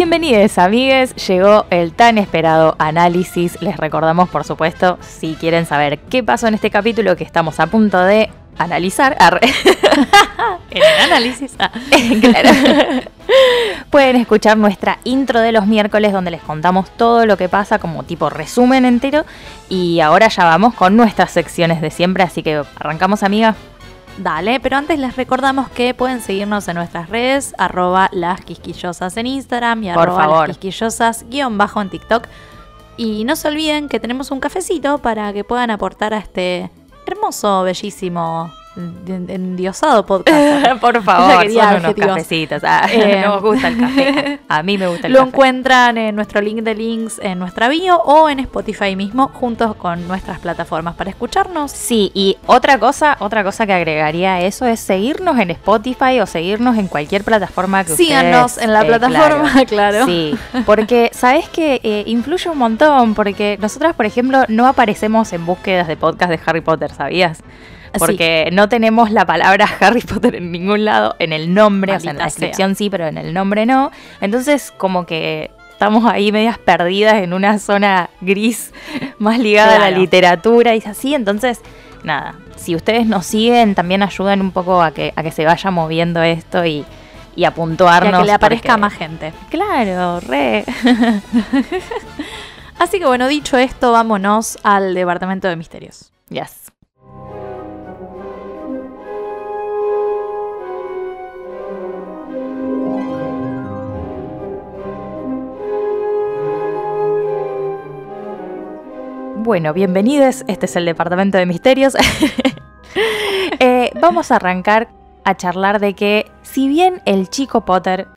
Bienvenidos amigues, llegó el tan esperado análisis. Les recordamos, por supuesto, si quieren saber qué pasó en este capítulo que estamos a punto de analizar. En el análisis. Ah. Claro. Pueden escuchar nuestra intro de los miércoles donde les contamos todo lo que pasa como tipo resumen entero. Y ahora ya vamos con nuestras secciones de siempre, así que arrancamos amiga. Dale, pero antes les recordamos que pueden seguirnos en nuestras redes, arroba las quisquillosas en Instagram y Por arroba favor. las quisquillosas guion bajo en TikTok. Y no se olviden que tenemos un cafecito para que puedan aportar a este hermoso, bellísimo, endiosado podcast. por favor, son unos cafecitos. Ah, Eh, nos gusta el café. A mí me gusta el Lo café. encuentran en nuestro link de links en nuestra bio o en Spotify mismo, juntos con nuestras plataformas para escucharnos. Sí, y otra cosa, otra cosa que agregaría a eso es seguirnos en Spotify o seguirnos en cualquier plataforma que Síganos ustedes, en la eh, plataforma, claro. Sí, porque sabes que eh, influye un montón, porque nosotras, por ejemplo, no aparecemos en búsquedas de podcast de Harry Potter, ¿sabías? Porque no tenemos la palabra Harry Potter en ningún lado, en el nombre, o sea, en la sea. descripción sí, pero en el nombre no. Entonces, como que estamos ahí medias perdidas en una zona gris más ligada a la literatura y así. Entonces, nada, si ustedes nos siguen, también ayudan un poco a que, a que se vaya moviendo esto y, y a Y puntuarnos. a que le aparezca porque- más gente. Claro, re. Así que bueno, dicho esto, vámonos al departamento de misterios. Yes. Bueno, bienvenidos. Este es el Departamento de Misterios. Eh, vamos a arrancar a charlar de que, si bien el chico Potter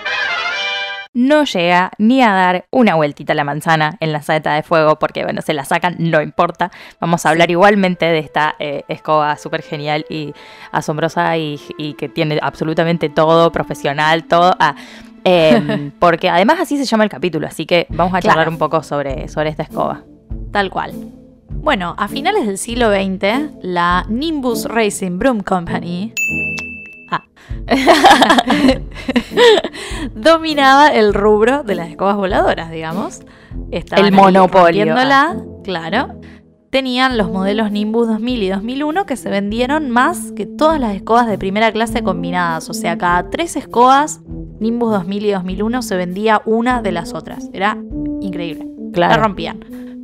no llega ni a dar una vueltita a la manzana en la saeta de fuego, porque bueno, se la sacan, no importa. Vamos a hablar igualmente de esta eh, escoba súper genial y asombrosa y, y que tiene absolutamente todo, profesional, todo. Ah, em, porque además así se llama el capítulo, así que vamos a Claro. charlar un poco sobre, sobre esta escoba. Tal cual. Bueno, a finales del siglo XX, la Nimbus Racing Broom Company ah, dominaba el rubro de las escobas voladoras, digamos. Estaban El monopolio, rompiéndola, claro. Tenían los modelos Nimbus 2000 y 2001 que se vendieron más que todas las escobas de primera clase combinadas. O sea, cada tres escobas Nimbus 2000 y 2001 se vendía una de las otras. Era increíble. La Claro. rompían.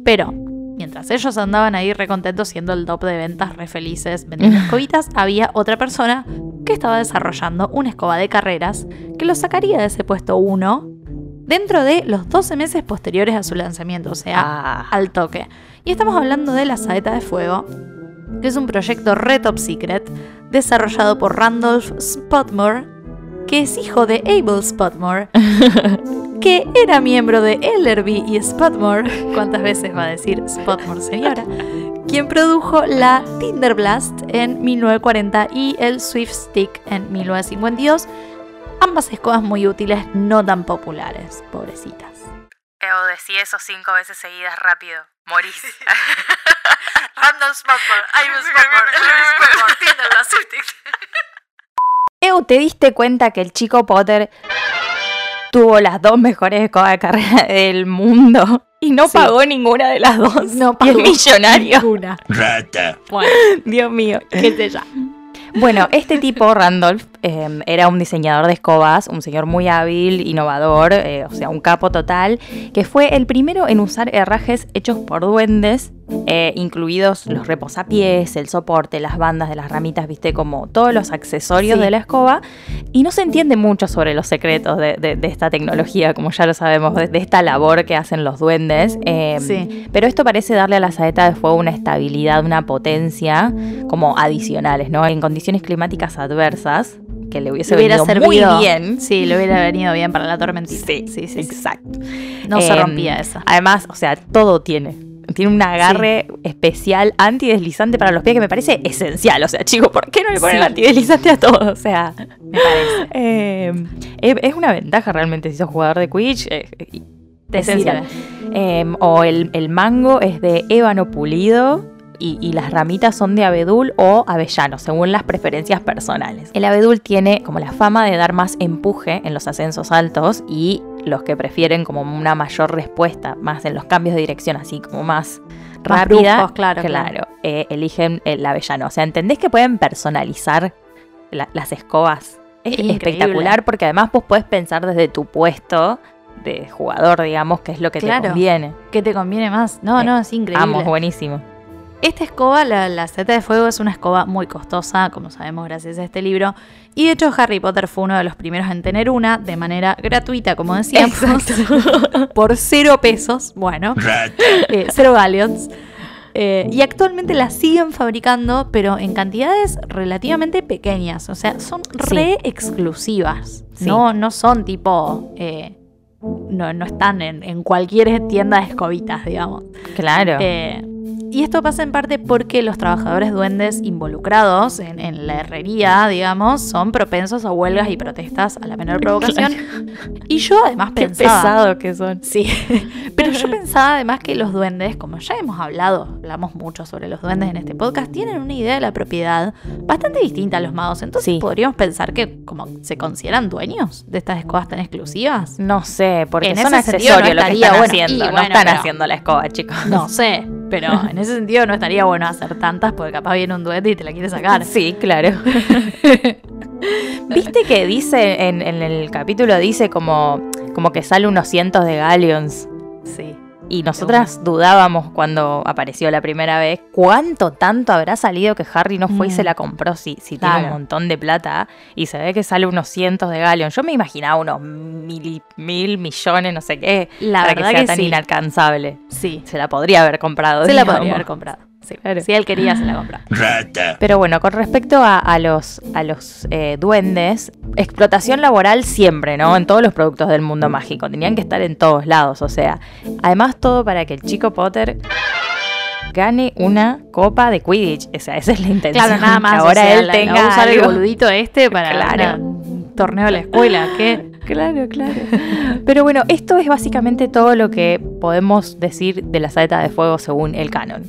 Pero mientras ellos andaban ahí recontentos siendo el top de ventas, re felices, vendiendo escobitas, había otra persona que estaba desarrollando una escoba de carreras que lo sacaría de ese puesto 1 dentro de los 12 meses posteriores a su lanzamiento, o sea, Ah, al toque. Y estamos hablando de la saeta de fuego, que es un proyecto re top secret desarrollado por Randolph Spotmore, que es hijo de Abel Spotmore, que era miembro de Ellerby y Spotmore, ¿cuántas veces va a decir Spotmore señora? Quien produjo la Tinder Blast en 1940 y el Swift Stick en 1952, ambas escobas muy útiles, no tan populares, pobrecitas. O decí eso cinco veces seguidas rápido. Morís. Random Spotmore, I'm Spotmore, Spotmore, Tinder Blast, Swift Stick. Eu, ¿te diste cuenta que el chico Potter tuvo las dos mejores escobas de carrera del mundo? Y no Sí. pagó ninguna de las dos. No Y es pagó millonario. Ninguna. Rata. Bueno, Dios mío. qué sé ya. Bueno, este tipo, Randolph, eh, era un diseñador de escobas, un señor muy hábil, innovador, eh, o sea, un capo total, que fue el primero en usar herrajes hechos por duendes, eh, incluidos los reposapiés, el soporte, las bandas de las ramitas, viste, como todos los accesorios Sí. de la escoba. Y no se entiende mucho sobre los secretos de, de- de esta tecnología, como ya lo sabemos, de, de esta labor que hacen los duendes. Eh, Sí. Pero esto parece darle a la saeta de fuego una estabilidad, una potencia como adicionales, ¿no? En condiciones climáticas adversas, que le hubiese hubiera venido servido muy bien. Sí, le hubiera venido bien para la tormentita. Sí, sí, sí. sí. exacto. No se Em, rompía esa. Además, o sea, todo tiene. Tiene un agarre especial antideslizante para los pies que me parece esencial. O sea, chicos, ¿por qué no le ponen Sí. antideslizante a todo? O sea, Me parece. eh, es una ventaja realmente si sos jugador de Quidditch. eh, esencial. Eh, o el, el mango es de ébano pulido y, y las ramitas son de abedul o avellano, según las preferencias personales. El abedul tiene como la fama de dar más empuje en los ascensos altos y los que prefieren como una mayor respuesta, más en los cambios de dirección, así como más Más rápida, bruscos, claro, claro. eh, eligen el avellano. O sea, ¿entendés que pueden personalizar la- las escobas? Es Increíble. espectacular porque además vos podés pensar desde tu puesto de jugador, digamos, que es lo que Claro. te conviene. ¿Qué te conviene más? No, Eh, no, es increíble. Vamos, buenísimo. Esta escoba, la, la seta de fuego, es una escoba muy costosa, como sabemos gracias a este libro. Y de hecho Harry Potter fue uno de los primeros en tener una de manera gratuita, como decíamos, por cero pesos. Bueno, eh, cero galleons. Eh, y actualmente la siguen fabricando, pero en cantidades relativamente pequeñas. O sea, son re exclusivas. Sí. No, no son tipo. eh, no, no están en, en cualquier tienda de escobitas, digamos. Claro. Y esto pasa en parte porque los trabajadores duendes involucrados en, en la herrería, digamos, son propensos a huelgas y protestas a la menor provocación. Y yo además Qué pensaba... pesado que son. Sí, pero yo pensaba además que los duendes, como ya hemos hablado, hablamos mucho sobre los duendes en este podcast, tienen una idea de la propiedad bastante distinta a los magos. Entonces Sí. podríamos pensar que como se consideran dueños de estas escobas tan exclusivas. No sé, porque En son accesorios no lo que están bueno. haciendo. No están pero- haciendo la escoba, chicos. No sé, pero en ese sentido no estaría bueno hacer tantas porque capaz viene un duende y te la quiere sacar. Sí, claro. ¿Viste que dice en, en el capítulo, dice como, como que sale unos cientos de galleons? Sí. Y nosotras dudábamos cuando apareció la primera vez cuánto tanto habrá salido que Harry no fue y Mm. se la compró si, si tiene un montón de plata y se ve que sale unos cientos de galleons. Yo me imaginaba unos mil, mil millones, no sé qué, La para verdad que sea que tan sí. inalcanzable. Sí. Se la podría haber comprado. Se la podría haber comprado. Sí. Claro. Si él quería, se la compraba. Pero bueno, con respecto a, a los, a los eh, duendes, explotación laboral siempre, ¿no? En todos los productos del mundo mágico. Tenían que estar en todos lados, o sea. Además, todo para que el chico Potter gane una copa de Quidditch. O sea, esa es la intención. Claro, nada más. Que o ahora sea, él la- tenga usar el boludito este para Claro. un torneo de la escuela. ¿Qué? Claro, claro. Pero bueno, esto es básicamente todo lo que podemos decir de la saeta de fuego según el canon.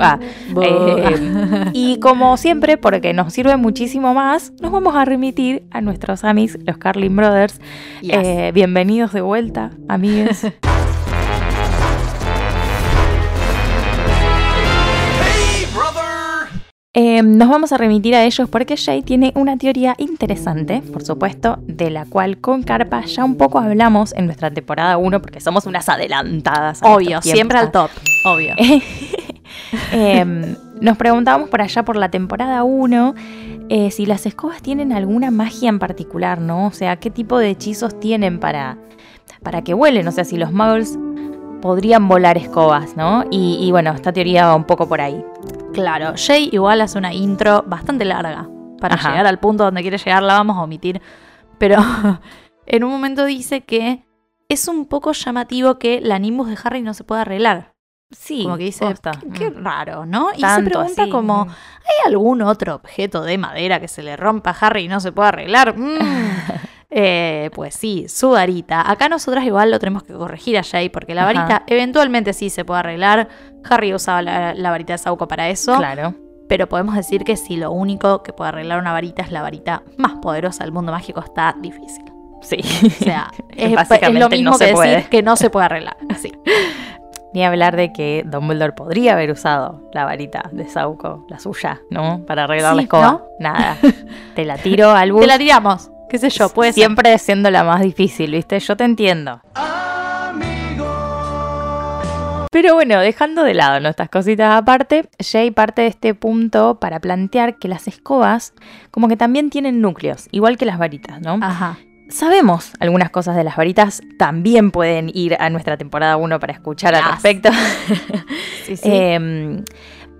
Ah. Eh, y como siempre, porque nos sirve muchísimo más, nos vamos a remitir a nuestros amis, los Carlin Brothers. Yes. Eh, bienvenidos de vuelta, amigues. Eh, nos vamos a remitir a ellos porque Jay tiene una teoría interesante, por supuesto, de la cual con Carpa ya un poco hablamos en nuestra temporada 1 porque somos unas adelantadas. Obvio, siempre al top. Obvio. Eh, nos preguntábamos por allá por la temporada 1 eh, si las escobas tienen alguna magia en particular, ¿no? O sea, qué tipo de hechizos tienen para, para que vuelen. O sea, si los muggles podrían volar escobas, ¿no? Y, y bueno, esta teoría va un poco por ahí. Claro, Jay igual hace una intro bastante larga. Para Ajá. llegar al punto donde quiere llegar la vamos a omitir. Pero en un momento dice que es un poco llamativo que la Nimbus de Harry no se pueda arreglar. Sí, Como que dice, posta. qué, qué Mm. raro, ¿no? Y se pregunta así, como, mm. ¿hay algún otro objeto de madera que se le rompa a Harry y no se pueda arreglar? Mm. Eh, pues sí, su varita. Acá nosotras igual lo tenemos que corregir a Jay porque la Ajá. varita eventualmente sí se puede arreglar. Harry usaba la, la varita de Sauco para eso. Claro. Pero podemos decir que si lo único que puede arreglar una varita es la varita más poderosa del mundo mágico, está difícil. Sí. O sea, es, es Básicamente lo mismo no se que puede. decir que no se puede arreglar. Sí. Ni hablar de que Dumbledore podría haber usado la varita de Sauco, la suya, ¿no? Para arreglar la Sí, escoba. ¿no? Nada. Te la tiro al bus. Te la tiramos. ¿Qué sé yo? Puede ser. Siempre siendo la más difícil, ¿viste? Yo te entiendo. Pero bueno, dejando de lado nuestras cositas aparte, Jay parte de este punto para plantear que las escobas como que también tienen núcleos, igual que las varitas, ¿no? Ajá. Sabemos algunas cosas de las varitas, también pueden ir a nuestra temporada 1 para escuchar al respecto. Sí, sí. Em,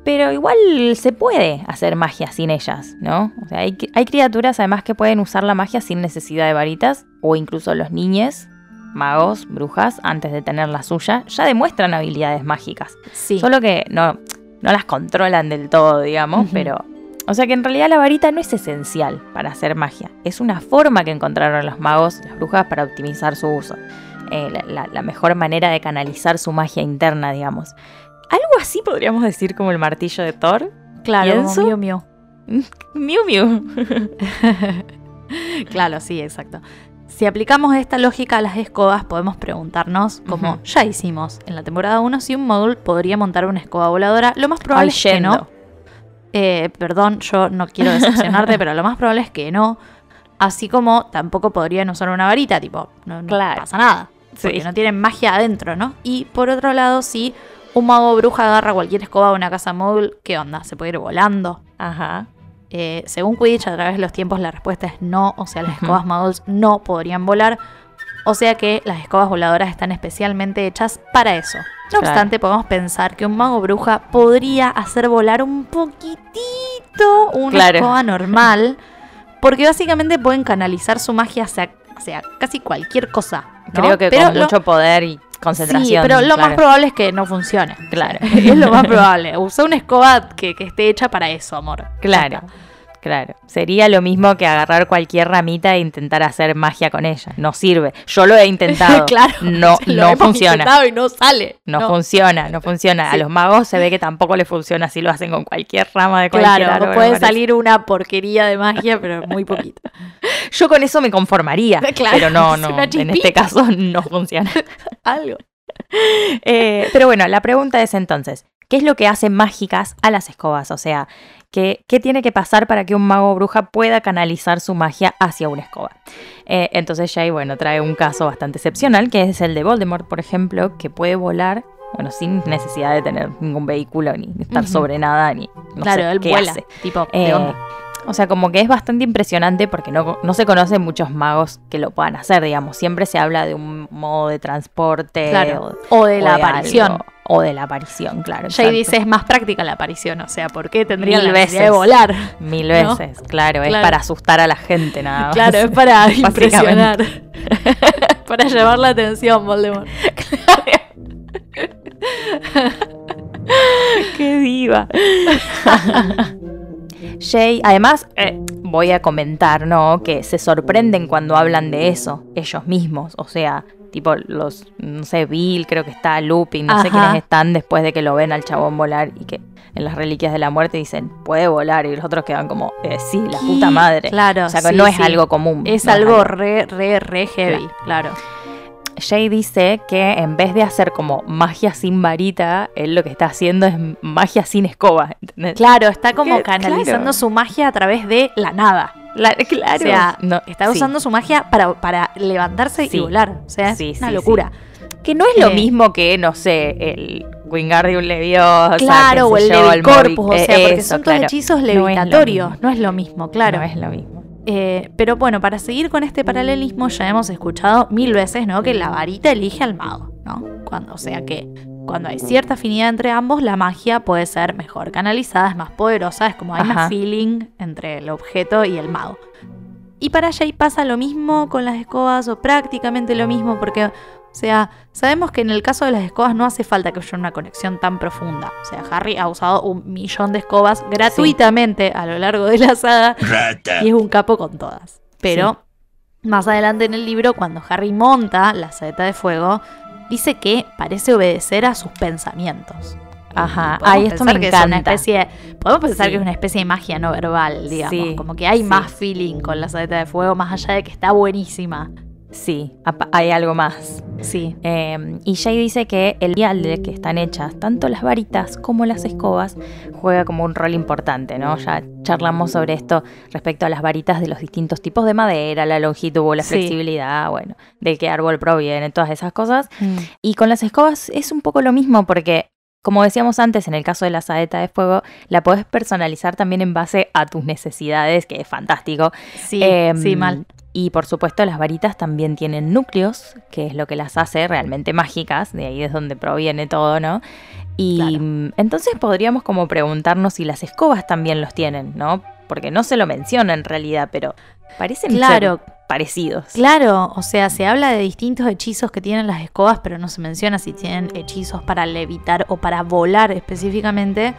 pero igual se puede hacer magia sin ellas, ¿no? O sea, hay, hay criaturas además que pueden usar la magia sin necesidad de varitas, o incluso los niñes, magos, brujas, antes de tener la suya, ya demuestran habilidades mágicas. sí. Solo que no, no las controlan del todo, digamos, pero... O sea que en realidad la varita no es esencial para hacer magia. Es una forma que encontraron los magos y las brujas para optimizar su uso. Eh, la, la- la mejor manera de canalizar su magia interna, digamos. Algo así podríamos decir como el martillo de Thor. claro, como pienso. Miu Miu. Miu Miu. Claro, sí, exacto. Si aplicamos esta lógica a las escobas, podemos preguntarnos, como ya hicimos en la temporada 1, si un módul podría montar una escoba voladora. Lo más probable Ay, es que no. Eh, perdón, yo no quiero decepcionarte, pero lo más probable es que no. Así como tampoco podrían usar una varita, tipo, no, no Claro. pasa nada. Porque Sí. no tienen magia adentro, ¿no? Y por otro lado, si un mago bruja agarra cualquier escoba de una casa móvil, ¿qué onda? ¿Se puede ir volando? Ajá. Eh, según Quidditch, a través de los tiempos, la respuesta es no. O sea, las escobas muggles no podrían volar. O sea que las escobas voladoras están especialmente hechas para eso. No Claro. obstante, podemos pensar que un mago bruja podría hacer volar un poquitito una Claro. escoba normal. Porque básicamente pueden canalizar su magia hacia, hacia casi cualquier cosa. ¿no? Creo que Pero con lo- mucho poder y concentración. Sí, pero lo más probable es que no funcione. Claro. es lo más probable. Usa una escoba que, que esté hecha para eso, amor. Claro. Claro, sería lo mismo que agarrar cualquier ramita e intentar hacer magia con ella. No sirve. Yo lo he intentado. claro. No, no funciona. intentado y no sale. No, funciona, no funciona. A los magos se ve que tampoco les funciona si lo hacen con cualquier rama de cualquier Claro, árbol, puede salir una porquería de magia, pero muy poquito. Yo con eso me conformaría. Claro, pero no, no. En este caso no funciona. Algo. Eh, pero bueno, la pregunta es entonces, ¿qué es lo que hace mágicas a las escobas? O sea, ¿qué, qué tiene que pasar para que un mago o bruja pueda canalizar su magia hacia una escoba? Eh, entonces Jay, bueno, trae un caso bastante excepcional, que es el de Voldemort, por ejemplo, que puede volar, bueno, sin necesidad de tener ningún vehículo, ni estar sobre nada, ni no claro, sé él qué vuela. hace. Tipo, Eh. O sea, como que es bastante impresionante porque no, no se conocen muchos magos que lo puedan hacer, digamos. Siempre se habla de un modo de transporte. Claro. o- O de o la aparición. algo, o de la aparición, claro. Jay dice es más práctica la aparición, o sea, ¿por qué tendría la necesidad de veces. volar? Mil ¿no? veces, claro. Es Claro. para asustar a la gente nada más. Claro, es para impresionar. para llamar la atención, Voldemort. ¡Qué diva! Jay, además, eh, voy a comentar, ¿no? Que se sorprenden cuando hablan de eso, ellos mismos. O sea, tipo los, no sé, Bill, creo que está, Lupin, no sé quiénes están después de que lo ven al chabón volar y que en las reliquias de la muerte dicen, puede volar. Y los otros quedan como, eh, sí, la puta madre. Claro, O sea, que sí, no es sí. algo común. Es no algo re, re, re heavy, claro. Jay dice que en vez de hacer como magia sin varita, él lo que está haciendo es magia sin escoba. ¿entendés? Claro, está como canalizando claro. su magia a través de la nada. La- claro. O sea, No, está sí. usando su magia para, para levantarse Sí. y volar. O sea, es Sí, una sí, locura. Que no es lo Eh, mismo que, no sé, el Wingardium Leviosa. Claro, o el yo, Levicorpus, Movi- o eh, sea, porque eso, son todos claro. hechizos No es lo levitatorios. mismo. No es lo mismo, claro. No es lo mismo. Eh, pero bueno, para seguir con este paralelismo, ya hemos escuchado mil veces, ¿no? Que la varita elige al mago, ¿no? Cuando, o sea que cuando hay cierta afinidad entre ambos, la magia puede ser mejor canalizada, es más poderosa, es como hay Ajá. más feeling entre el objeto y el mago. Y para Jay pasa lo mismo con las escobas, o prácticamente lo mismo, porque, o sea, sabemos que en el caso de las escobas no hace falta que haya una conexión tan profunda. O sea, Harry ha usado un millón de escobas gratuitamente a lo largo de la saga Rata. y es un capo con todas. Pero más adelante en el libro, cuando Harry monta la saeta de fuego, dice que parece obedecer a sus pensamientos. Ajá. Ay, esto me es una encanta. podemos pensar Sí. que es una especie de magia no verbal, digamos. Sí, Como que hay sí. más feeling con la saeta de fuego, más allá de que está buenísima. Sí, hay algo más. Sí. Eh, y Jay dice que el vial del que están hechas, tanto las varitas como las escobas, juega como un rol importante, ¿no? Ya charlamos sobre esto respecto a las varitas de los distintos tipos de madera, la longitud, la Sí. flexibilidad, bueno, de qué árbol proviene, todas esas cosas. Mm. Y con las escobas es un poco lo mismo porque, como decíamos antes, en el caso de la saeta de fuego, la podés personalizar también en base a tus necesidades, que es fantástico. Sí, Em, sí, mal. Y por supuesto las varitas también tienen núcleos, que es lo que las hace realmente mágicas, de ahí es donde proviene todo, ¿no? Y Claro. entonces podríamos como preguntarnos si las escobas también los tienen, ¿no? Porque no se lo menciona en realidad, pero parecen Claro. ser parecidos. Claro, o sea, se habla de distintos hechizos que tienen las escobas, pero no se menciona si tienen hechizos para levitar o para volar específicamente.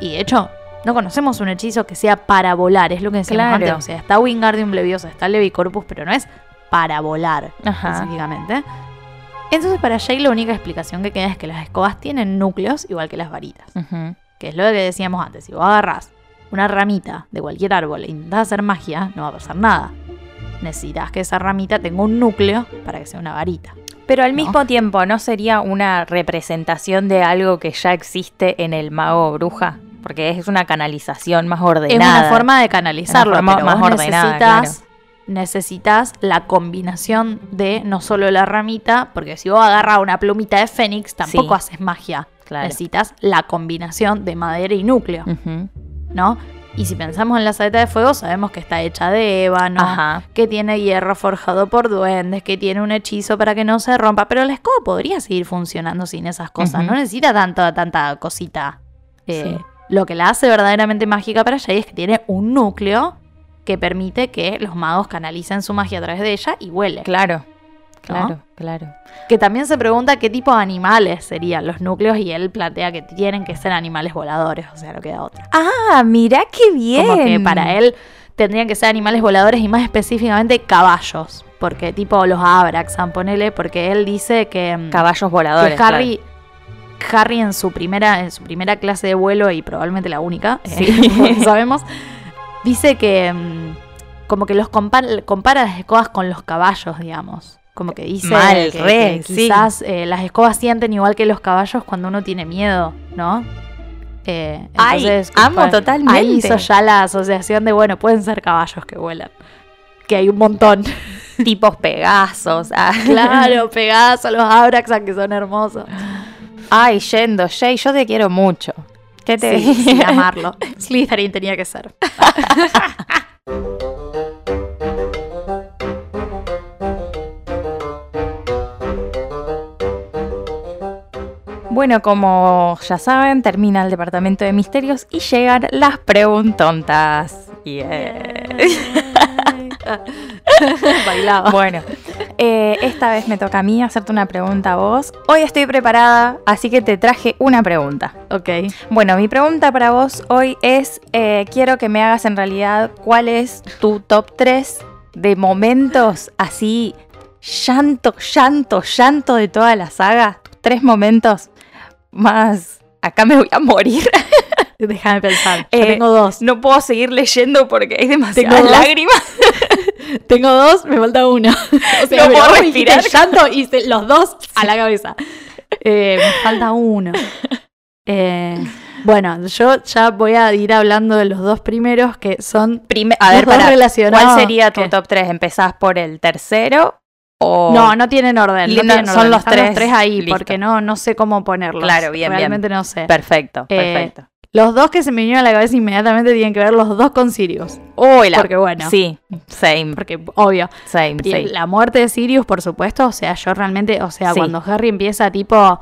Y de hecho, no conocemos un hechizo que sea para volar, es lo que decíamos Claro. antes. O sea, está Wingardium Leviosa, está Levicorpus, pero no es para volar Ajá. específicamente. Entonces, para Jay, la única explicación que queda es que las escobas tienen núcleos igual que las varitas. Que es lo que decíamos antes. Si vos agarrás una ramita de cualquier árbol e intentás hacer magia, no va a pasar nada. Necesitas que esa ramita tenga un núcleo para que sea una varita. Pero al ¿no? mismo tiempo, ¿no sería una representación de algo que ya existe en el mago bruja? Porque es una canalización más ordenada. Es una forma de canalizarlo, forma pero más vos ordenada, necesitas, necesitas la combinación de no solo la ramita, porque si vos agarras una plumita de fénix, tampoco Sí. haces magia. Claro. Necesitas la combinación de madera y núcleo. ¿no? Y si pensamos en la saeta de fuego, sabemos que está hecha de ébano, Ajá. que tiene hierro forjado por duendes, que tiene un hechizo para que no se rompa, pero la escoba podría seguir funcionando sin esas cosas, no necesita tanto, tanta cosita. Eh, Sí. Lo que la hace verdaderamente mágica para Jay es que tiene un núcleo que permite que los magos canalicen su magia a través de ella y huele. Claro. Claro, claro. Que también se pregunta qué tipo de animales serían los núcleos y él plantea que tienen que ser animales voladores, o sea, no queda otra. Ah, mirá qué bien. Como que para él tendrían que ser animales voladores y más específicamente caballos. Porque tipo los Abraxan, ponele, porque él dice que, mm, Caballos voladores. que Harry, Harry en su primera, en su primera clase de vuelo, y probablemente la única, eh, Sí. sabemos, dice que mm, como que los compara, compara las escobas con los caballos, digamos. Como que dice Mal, que, re, que sí. quizás eh, las escobas sienten igual que los caballos cuando uno tiene miedo, ¿no? Eh, Ay, amo totalmente. Ahí hizo ya la asociación de, bueno, pueden ser caballos que vuelan. Que hay un montón. Tipos Pegasos. ah. claro, pegadas a los Abraxan que son hermosos. Ay, Yendo, Jay, yo te quiero mucho. ¿Qué te Sí, sí, amarlo. Slytherin tenía que ser. Bueno, como ya saben, termina el departamento de misterios y llegan las preguntontas. Yeah. Bailaba. Bueno, eh, esta vez me toca a mí hacerte una pregunta a vos. Hoy estoy preparada, así que te traje una pregunta. Ok. Bueno, mi pregunta para vos hoy es, eh, quiero que me hagas en realidad cuál es tu top 3 de momentos así, llanto, llanto, llanto de toda la saga. Tus tres momentos más... Acá me voy a morir. Déjame pensar. Yo Eh, tengo dos. No puedo seguir leyendo porque hay demasiadas lágrimas. Tengo dos, me falta uno. O No puedo respirar. llanto y se- los dos a la cabeza. Eh, me falta uno. Eh, bueno, yo ya voy a ir hablando de los dos primeros que son. Prime- a ver, pará, relacionados, ¿cuál sería tu ¿qué? top 3? ¿Empezás por el tercero o...? No, no tienen orden. No tienen son orden, los están tres, ahí listo. porque no, no sé cómo ponerlos. Claro, bien, bien. Realmente no sé. Perfecto, Eh, perfecto. Los dos que se me vinieron a la cabeza inmediatamente tienen que ver los dos con Sirius. Uy, la- porque bueno. Sí, same, Porque, obvio. same, Y same. La muerte de Sirius, por supuesto, o sea, yo realmente, o sea, Sí. cuando Harry empieza tipo,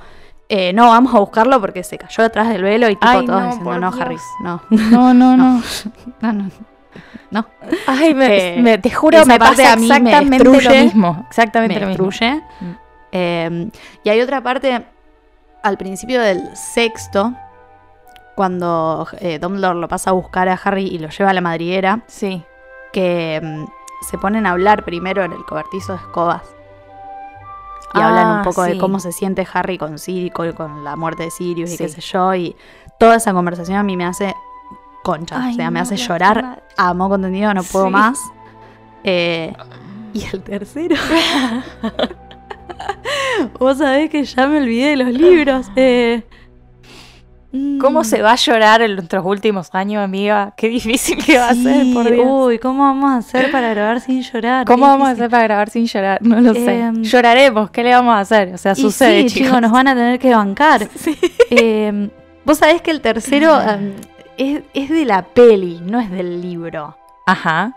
eh, no, vamos a buscarlo porque se cayó detrás del velo y tipo Ay, todos no, diciendo, no, Dios. Harry, no, No, no, no. no, no, no, Ay, me, Eh, me- te juro, me pasa a mí me exactamente lo destruye. mismo. Exactamente me lo mismo. destruye. Mm. Eh, y hay otra parte, al principio del sexto, cuando eh, Dumbledore lo pasa a buscar a Harry y lo lleva a la madriguera, Sí. que mm, se ponen a hablar primero en el cobertizo de escobas. Y Ah, hablan un poco sí. de cómo se siente Harry con, Siri- con, con la muerte de Sirius y qué sé yo. Y toda esa conversación a mí me hace concha. Ay, o sea, me hace llorar madre. a moco contenido, no puedo Sí. más. Eh, Y el tercero. Vos sabés que ya me olvidé de los libros. Eh, ¿Cómo mm, se va a llorar en nuestros últimos años, amiga? Qué difícil que va a ser, sí, por Dios. Uy, ¿cómo vamos a hacer para grabar sin llorar? ¿Cómo vamos a hacer para grabar sin llorar? No lo sé. Em, Lloraremos, ¿qué le vamos a hacer? O sea, Y sucede, sí, chicos. chicos, nos van a tener que bancar. Eh, Vos sabés que el tercero em, es, es de la peli, no es del libro. Ajá.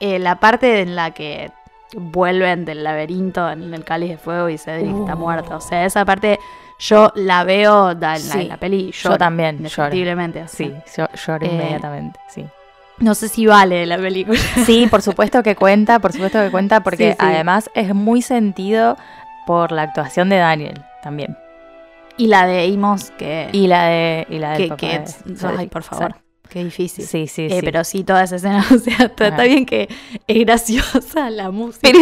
Eh, la parte en la que vuelven del laberinto en el cáliz de fuego y Cedric está Uh. muerto. O sea, esa parte yo la veo da- en, la, Sí. en la peli Yo lloro, también lloro. indefectiblemente, o sea. Sí, yo lloro Eh, inmediatamente, sí. No sé si vale la película. Sí, por supuesto que cuenta, por supuesto que cuenta, porque Sí, sí. además es muy sentido por la actuación de Daniel también. Y la de Amos que... Y la de, y la del que, que- de ay, por favor. Qué difícil. Sí, sí, Eh, sí. Pero sí, toda esa escena, o sea, está, bien que es graciosa la música. Pero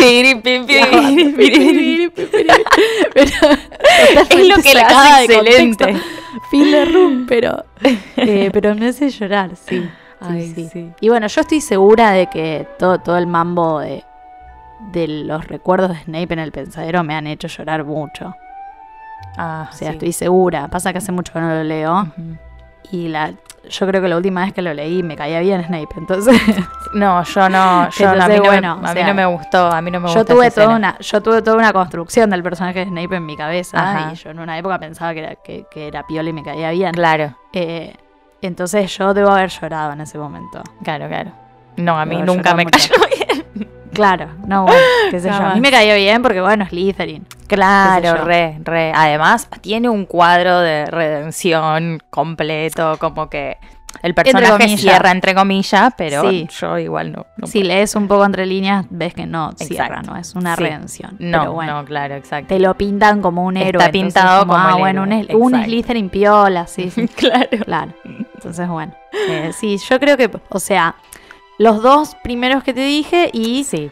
Es lo que la hace de excelente. Phil de Room, pero, eh, pero me hace llorar, sí. Sí, Ay, sí. sí. Y bueno, yo estoy segura de que todo, todo el mambo de, de los recuerdos de Snape en el pensadero me han hecho llorar mucho. Ah, O sea, sí. estoy segura. Pasa que hace mucho que no lo leo. Y la, yo creo que la última vez que lo leí me caía bien Snape. Entonces, No, yo no, yo no, a mí, no, bueno, me, a mí sea, no me gustó, a mí no me yo tuve, toda escena. una, yo tuve toda una construcción del personaje de Snape en mi cabeza. Ajá. Y yo en una época pensaba que era, que, que era piola y me caía bien. Claro, Eh, entonces yo debo haber llorado en ese momento. claro, claro. No, a mí Debo nunca me cayó bien. Claro, no, bueno, qué sé yo. A mí me caía bien porque, bueno, es Slytherin. Claro, re, re. Además, tiene un cuadro de redención completo, como que el personaje cierra entre comillas, pero Sí. yo igual no. no Si lees un poco entre líneas, ves que no cierra, Exacto. no es una Sí. redención. No, pero bueno, no, claro, exacto. te lo pintan como un Está héroe. entonces pintado como ah, el bueno, un, héroe, un. Slytherin piola, sí, sí. claro. Claro. Entonces, bueno. eh, sí, yo creo que, o sea, los dos primeros que te dije y Sí,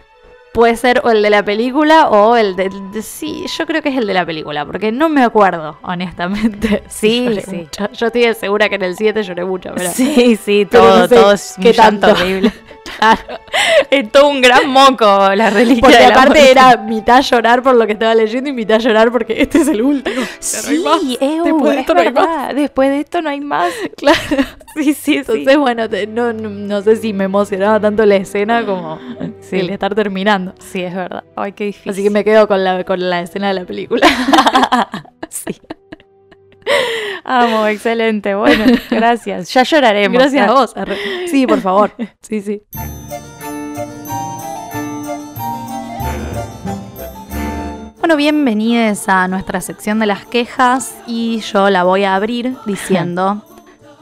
puede ser o el de la película o el de, de- Sí, yo creo que es el de la película, porque no me acuerdo, honestamente. Sí, Lloré sí. mucho. Yo estoy segura que en el 7 lloré mucho, pero... sí, sí, todo, no sé todo es llanto tanto. horrible. Claro, Es todo un gran moco la reliquia porque de la aparte muerte. era mitad llorar por lo que estaba leyendo y mitad llorar porque este es el último. Sí, no Después de es no hay más. verdad. Después de esto no hay más. Claro. Sí, sí, sí. Entonces, bueno, te- no, no, no sé si me emocionaba tanto la escena como Sí. el estar terminando. Sí, es verdad. Ay, qué difícil. Así que me quedo con la, con la escena de la película. Sí. Amo, excelente. Bueno, gracias. Ya lloraremos. Gracias a vos. arre. Sí, por favor. Sí, sí. Bueno, bienvenidos a nuestra sección de las quejas y yo la voy a abrir diciendo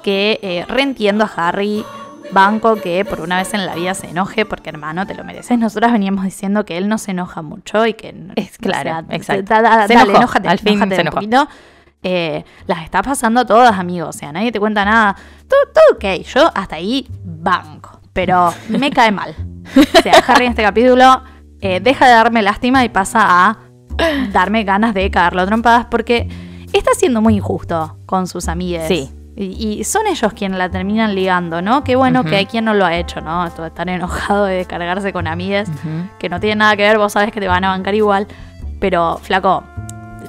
que eh, reentiendo a Harry Banco que por una vez en la vida se enoje porque hermano te lo mereces. Nosotras veníamos diciendo que él no se enoja mucho y que Es claro, exacto. da- da- Se dale, enojó, enójate, al fin enójate se un enojó. poquito. Eh, las está pasando todas, amigos. O sea, nadie te cuenta nada. Todo, todo ok. Yo hasta ahí banco. Pero me cae mal. O sea, Harry en este capítulo eh, deja de darme lástima y pasa a darme ganas de cagarlo a trompadas porque está siendo muy injusto con sus amigas. Sí. Y, y son ellos quienes la terminan ligando, ¿no? Qué bueno que hay quien no lo ha hecho, ¿no? Esto de estar enojado de descargarse con amigas Ujú. que no tienen nada que ver, vos sabes que te van a bancar igual. Pero, flaco,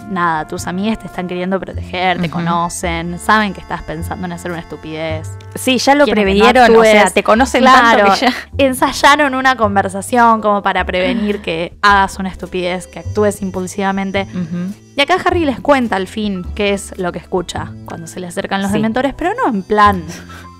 nada, tus amigas te están queriendo proteger, te conocen, saben que estás pensando en hacer una estupidez. Sí, ya lo no previeron, o sea, te conocen Claro, tanto que ya... ensayaron una conversación como para prevenir que hagas una estupidez, que actúes impulsivamente. Y acá Harry les cuenta al fin qué es lo que escucha cuando se le acercan los Sí. dementores, pero no en plan.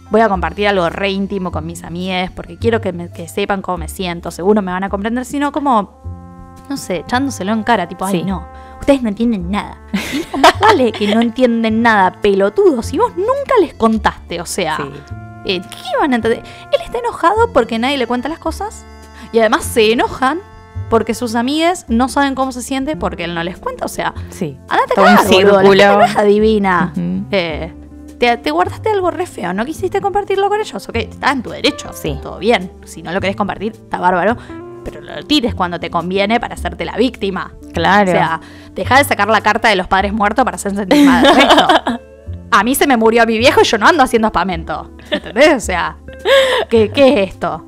Voy a compartir algo re íntimo con mis amigas porque quiero que, me- que sepan cómo me siento, seguro me van a comprender, sino como, no sé, echándoselo en cara, tipo, ay, Sí. no, ustedes no entienden nada. Y no, más vale que no entienden nada, pelotudos, si vos nunca les contaste, o sea, Sí. eh, ¿qué van a entender? Él está enojado porque nadie le cuenta las cosas y además se enojan porque sus amigas no saben cómo se siente porque él no les cuenta, o sea, Sí. Andate a es adivina. Ujú. Eh, te, te guardaste algo re feo, no quisiste compartirlo con ellos, ok, está en tu derecho, Sí. todo bien. Si no lo querés compartir, está bárbaro, pero lo tires cuando te conviene para hacerte la víctima. Claro. O sea, deja de sacar la carta de los padres muertos para hacer sentir mal al resto. A mí se me murió mi viejo y yo no ando haciendo espamento. ¿Entendés? O sea, ¿qué, qué es esto?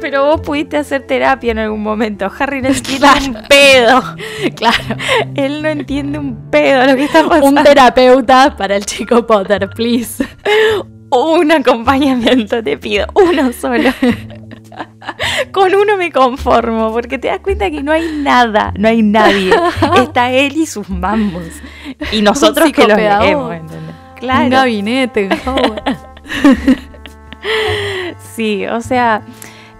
Pero vos pudiste hacer terapia en algún momento. Harry no entiende un pedo. Claro. Él no entiende un pedo lo que está pasando. Un terapeuta para el chico Potter, please. Un acompañamiento te pido. Uno solo. Con uno me conformo, porque te das cuenta que no hay nada, no hay nadie. Está él y sus mambos. Y nosotros que los leemos, ¿entendés? Un gabinete, Howard. Sí, o sea,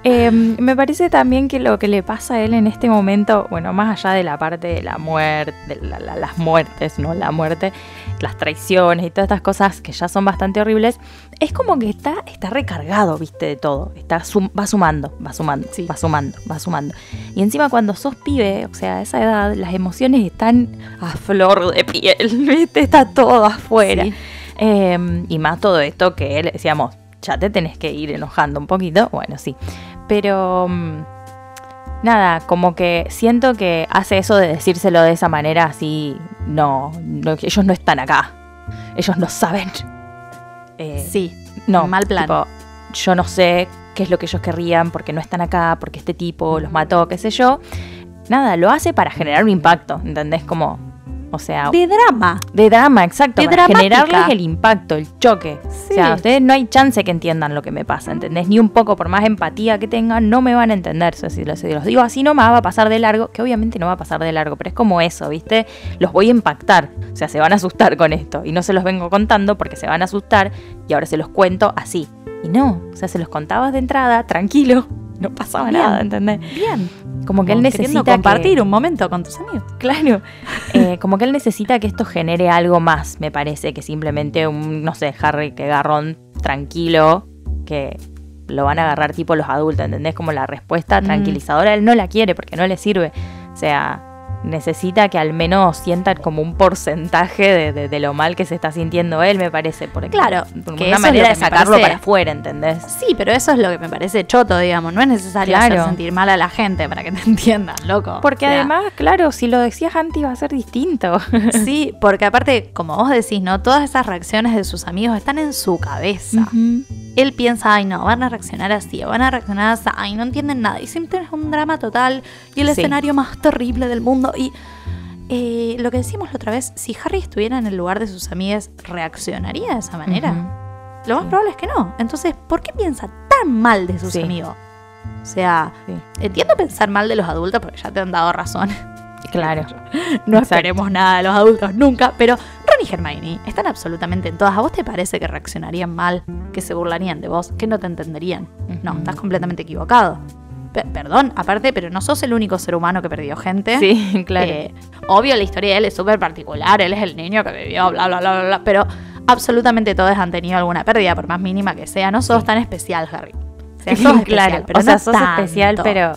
eh, me parece también que lo que le pasa a él en este momento, bueno, más allá de la parte de la muerte, de la- la- las muertes, ¿no? La muerte, las traiciones y todas estas cosas que ya son bastante horribles, es como que está, está recargado, viste, de todo. Está sum- va sumando, va sumando, Sí. va sumando, va sumando. Y encima cuando sos pibe, o sea, a esa edad, las emociones están a flor de piel, viste, está todo afuera. Sí. Eh, y más todo esto que él, decíamos, ya te tenés que ir enojando un poquito. Bueno, sí. Pero mm, nada, como que siento que hace eso de decírselo de esa manera así. No, ellos no están acá. Ellos no saben. Eh, Sí. no, mal plan. tipo, yo no sé qué es lo que ellos querrían, porque no están acá, porque este tipo los mató, qué sé yo. Nada, lo hace para generar un impacto, ¿entendés? Como, o sea, De drama. de drama, exacto. De para dramática. generarles el impacto, el choque. Sí. O sea, ustedes no hay chance que entiendan lo que me pasa, ¿entendés? Ni un poco, por más empatía que tengan, no me van a entender. O sea, si los digo así nomás, va a pasar de largo, que obviamente no va a pasar de largo, pero es como eso, ¿viste? Los voy a impactar. O sea, se van a asustar con esto. Y no se los vengo contando porque se van a asustar y ahora se los cuento así. Y no, o sea, se los contabas de entrada, tranquilo. No pasaba Bien. nada, ¿entendés? Bien. Como que él necesita que- compartir un momento con tus amigos. Claro, Eh, como que él necesita que esto genere algo más, me parece, que simplemente un, no sé, Harry que garrón tranquilo, que lo van a agarrar tipo los adultos, ¿entendés? Como la respuesta Mm. tranquilizadora, él no la quiere porque no le sirve. O sea, necesita que al menos sientan como un porcentaje de, de- de lo mal que se está sintiendo él, me parece. Porque, Claro, como que una manera de sacarlo parece- para afuera, ¿entendés? Sí, pero eso es lo que me parece choto, digamos. No es necesario Claro. hacer sentir mal a la gente para que te entiendan, loco. Porque O sea, además, claro, si lo decías antes iba a ser distinto. Sí, porque aparte, como vos decís, ¿no? Todas esas reacciones de sus amigos están en su cabeza. Él piensa, ay no, van a reaccionar así, o van a reaccionar así, ay, no entienden nada. Y siempre es un drama total y el Sí. escenario más terrible del mundo. Y eh, lo que decimos la otra vez, si Harry estuviera en el lugar de sus amigas, ¿reaccionaría de esa manera? Lo más Sí. probable es que no. Entonces, ¿por qué piensa tan mal de sus Sí. amigos? O sea, Sí. entiendo pensar mal de los adultos porque ya te han dado razón. Claro. No esperemos nada de los adultos nunca, pero Ron y Hermione están absolutamente en todas. ¿A vos te parece que reaccionarían mal, que se burlarían de vos, que no te entenderían? No, estás completamente equivocado. Pe- perdón, aparte, pero no sos el único ser humano que perdió gente. Sí, claro. Eh, obvio, la historia de él es súper particular. Él es el niño que vivió, bla, bla, bla, bla, bla. Pero absolutamente todos han tenido alguna pérdida, por más mínima que sea. No sos tan especial, Harry. O sea, sos especial, claro, pero o sea, no sos especial, pero,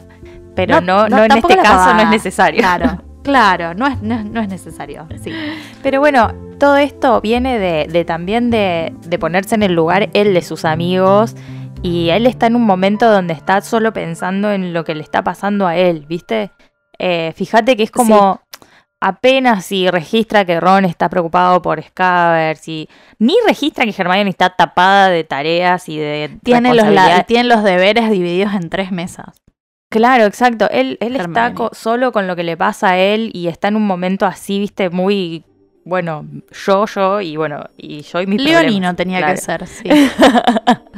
pero no, no, en este caso no es necesario. Claro, claro, no es, no, es- no es necesario. Sí. Pero bueno, todo esto viene de, de también de, de ponerse en el lugar él de sus amigos y él está en un momento donde está solo pensando en lo que le está pasando a él, ¿viste? Eh, fíjate que es como apenas si registra que Ron está preocupado por Scavers y ni registra que Hermione está tapada de tareas y de Tiene los, tiene los deberes divididos en tres mesas. Claro, exacto. Él, él está co- solo con lo que le pasa a él y está en un momento así, viste, muy, bueno, yo, yo y bueno, y yo y mis Leonino problemas, tenía claro. que ser, sí.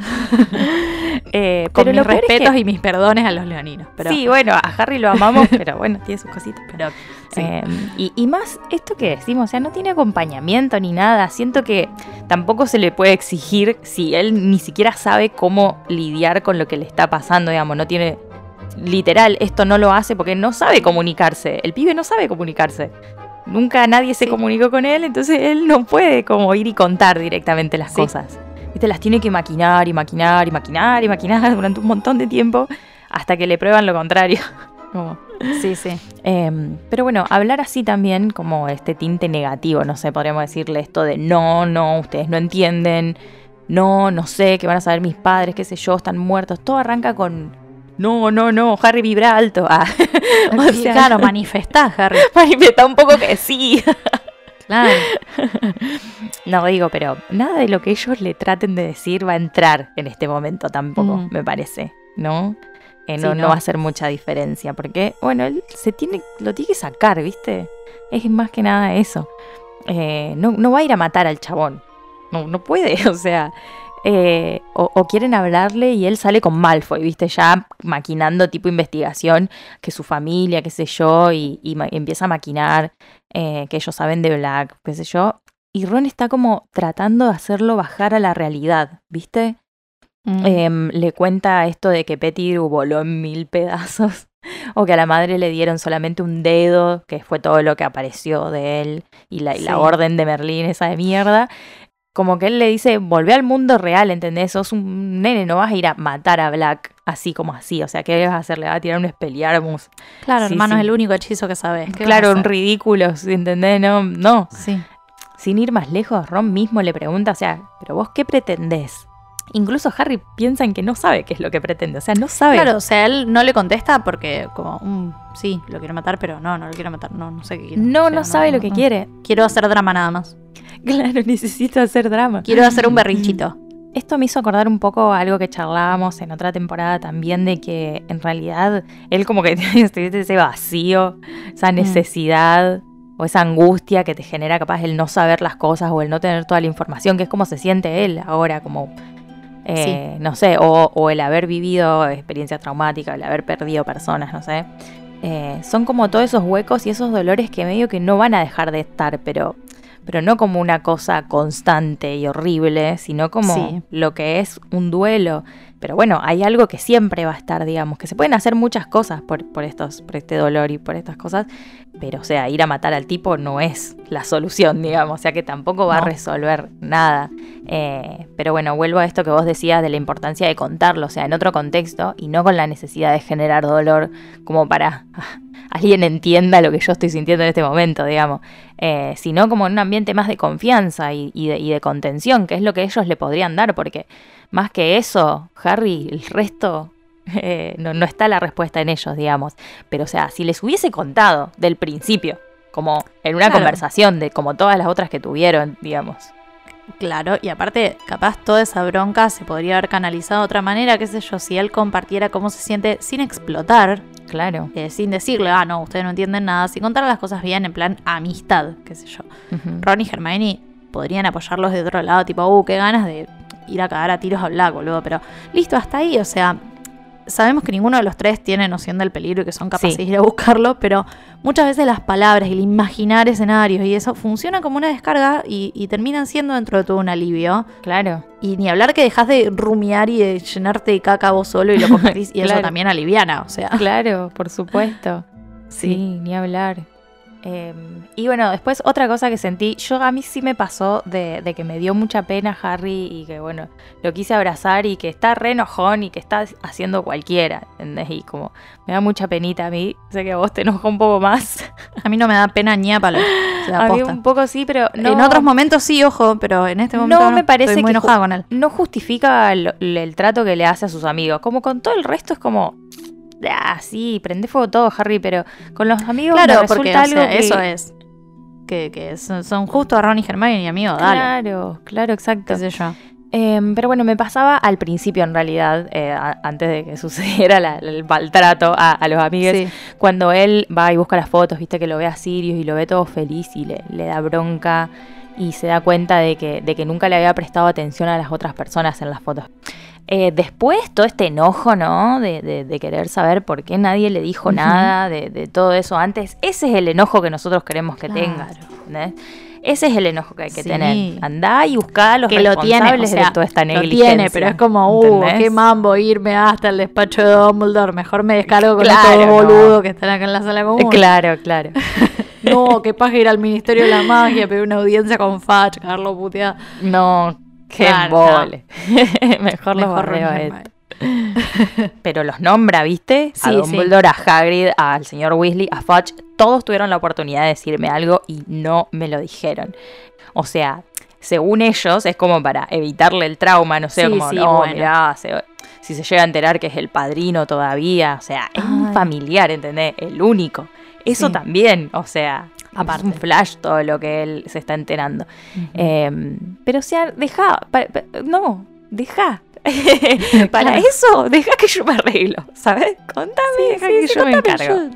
Eh, Con pero mis es respetos que- y mis perdones a los leoninos. Pero, Sí, bueno, a Harry lo amamos, pero bueno, tiene sus cositas. pero sí. Eh, y, y más esto que decimos, o sea, no tiene acompañamiento ni nada. Siento que tampoco se le puede exigir si él ni siquiera sabe cómo lidiar con lo que le está pasando, digamos, no tiene... Literal, esto no lo hace porque no sabe comunicarse. El pibe no sabe comunicarse. Nunca nadie se Sí. comunicó con él, entonces él no puede como ir y contar directamente las Sí. cosas. Viste, las tiene que maquinar y maquinar y maquinar y maquinar durante un montón de tiempo hasta que le prueban lo contrario. Como- sí, sí. Em, pero bueno, hablar así también como este tinte negativo, no sé, podríamos decirle esto de no, no, ustedes no entienden, no, no sé, que van a saber mis padres, qué sé yo, están muertos, todo arranca con no, no, no, Harry vibra alto. Ah. o sea, claro, manifestá, Harry. manifiesta un poco que sí. Claro. No digo, pero nada de lo que ellos le traten de decir va a entrar en este momento tampoco, Mm. me parece. ¿no? Eh, no, Sí, no no. va a hacer mucha diferencia, porque, bueno, él se tiene, lo tiene que sacar, ¿viste? Es más que nada eso. Eh, no, no va a ir a matar al chabón. No, no puede, o sea. Eh, o, o quieren hablarle y él sale con Malfoy, ¿viste? Ya maquinando tipo investigación, que su familia, qué sé yo, y, empieza a maquinar eh, que ellos saben de Black, qué sé yo. Y Ron está como tratando de hacerlo bajar a la realidad, ¿viste? Mm. Em, le cuenta esto de que Pettigrew voló en mil pedazos. O que a la madre le dieron solamente un dedo, que fue todo lo que apareció de él, y la, y la orden de Merlín, esa de mierda. Como que él le dice, volvé al mundo real, ¿entendés? Sos un nene, no vas a ir a matar a Black así como así. O sea, ¿qué vas a hacer? Le vas a tirar un Expelliarmus. claro, sí, hermano, sí. es el único hechizo que sabes. ¿Qué vas a Claro, un ridículo, ¿entendés? No, no. Sí. Sin ir más lejos, Ron mismo le pregunta, o sea, ¿pero vos qué pretendés? Incluso Harry piensa en que no sabe qué es lo que pretende, o sea, no sabe. Claro, o sea, él no le contesta porque como, mm, sí, lo quiero matar, pero no, no lo quiero matar, no, no sé qué quiero. No, O sea, no sabe lo que no. quiere. Quiero hacer drama nada más. Claro, necesito hacer drama. Quiero hacer un berrinchito. Esto me hizo acordar un poco a algo que charlábamos en otra temporada también, de que en realidad él como que tiene ese vacío, esa necesidad o esa angustia que te genera capaz el no saber las cosas o el no tener toda la información, que es como se siente él ahora, como, eh, no sé, o, o el haber vivido experiencias traumáticas, el haber perdido personas, no sé. Eh, son como todos esos huecos y esos dolores que medio que no van a dejar de estar, pero pero no como una cosa constante y horrible, sino como Sí. lo que es un duelo. Pero bueno, hay algo que siempre va a estar, digamos, que se pueden hacer muchas cosas por, por estos, por este dolor y por estas cosas, pero o sea, ir a matar al tipo no es la solución, digamos, o sea que tampoco va a resolver nada. Eh, pero bueno, vuelvo a esto que vos decías de la importancia de contarlo, o sea, en otro contexto y no con la necesidad de generar dolor como para ah, alguien entienda lo que yo estoy sintiendo en este momento, digamos, eh, sino como en un ambiente más de confianza y, y de, y de contención, que es lo que ellos le podrían dar, porque más que eso, Harry, el resto, eh, no, no está la respuesta en ellos, digamos. Pero o sea, si les hubiese contado del principio, como en una Claro. conversación de como todas las otras que tuvieron, digamos. Claro, y aparte, capaz toda esa bronca se podría haber canalizado de otra manera, qué sé yo, si él compartiera cómo se siente sin explotar, Claro. eh, sin decirle, ah, no, ustedes no entienden nada, sin contar las cosas bien, en plan amistad, qué sé yo. Ujú. Ron y Hermione podrían apoyarlos de otro lado, tipo, uh, qué ganas de ir a cagar a tiros a Black, boludo, pero listo, hasta ahí, o sea, sabemos que ninguno de los tres tiene noción del peligro y que son capaces Sí. de ir a buscarlo, pero muchas veces las palabras y el imaginar escenarios y eso funciona como una descarga y, y terminan siendo dentro de todo un alivio. Claro. Y ni hablar que dejas de rumiar y de llenarte de caca vos solo y lo compartís y eso también aliviana, o sea. Claro, por supuesto. Sí, ni hablar. Eh, y bueno, después otra cosa que sentí, yo a mí sí me pasó de, de que me dio mucha pena Harry y que bueno, lo quise abrazar y que está re enojón y que está haciendo cualquiera, ¿entendés? Y como me da mucha penita a mí, sé que a vos te enojó un poco más, A mí no me da pena ni a palo. A mí un poco sí, pero no, En otros momentos sí, ojo, pero en este momento no, me parece estoy muy que enojada con él. no justifica lo- el trato que le hace a sus amigos, como con todo el resto es como... Ah, sí, prende fuego todo, Harry, pero con los amigos me Claro, resulta porque o algo sea, que- eso es. Que, que son, son justo a Ron y Hermione y amigo, dale. Claro, claro, exacto. Qué sé yo. Em, pero bueno, me pasaba al principio en realidad, eh, a- antes de que sucediera la- el maltrato a, a los amigos, Sí. cuando él va y busca las fotos, viste que lo ve a Sirius y lo ve todo feliz y le, le da bronca y se da cuenta de que, de que nunca le había prestado atención a las otras personas en las fotos. Eh, después todo este enojo, ¿no? De, de- de querer saber por qué nadie le dijo nada, de, de todo eso antes, ese es el enojo que nosotros queremos que Claro. ¿entendés? Ese es el enojo que hay que Sí. tener. Andá y buscá a los Que lo tiene, o responsables sea, de toda esta lo negligencia. tiene, pero es como, uh, ¿entendés? qué mambo irme hasta el despacho de Dumbledore. Mejor me descargo con Claro, estos no. boludos que están acá en la sala común. Claro, claro. No, que paja ir al Ministerio de la Magia, pedir una audiencia con Fudge, Carlos puteada. No, qué Claro, embole. Mejor los borreo a esto. Pero los nombra, ¿viste? a Sí, Dumbledore, a Hagrid, al señor Weasley, a Fudge. Todos tuvieron la oportunidad de decirme algo y no me lo dijeron. O sea, según ellos, es como para evitarle el trauma, no sé, Sí, como, sí, no, bueno. mirá, se- si se llega a enterar que es el padrino todavía, o sea, es un familiar, ¿entendés? El único. Eso Sí. también, o sea, Aparte. es un flash todo lo que él se está enterando. Eh, pero o sea, deja, pa- pa- no, deja. Para Claro. eso, deja que yo me arreglo, ¿sabes? Contame, deja que yo me encargo.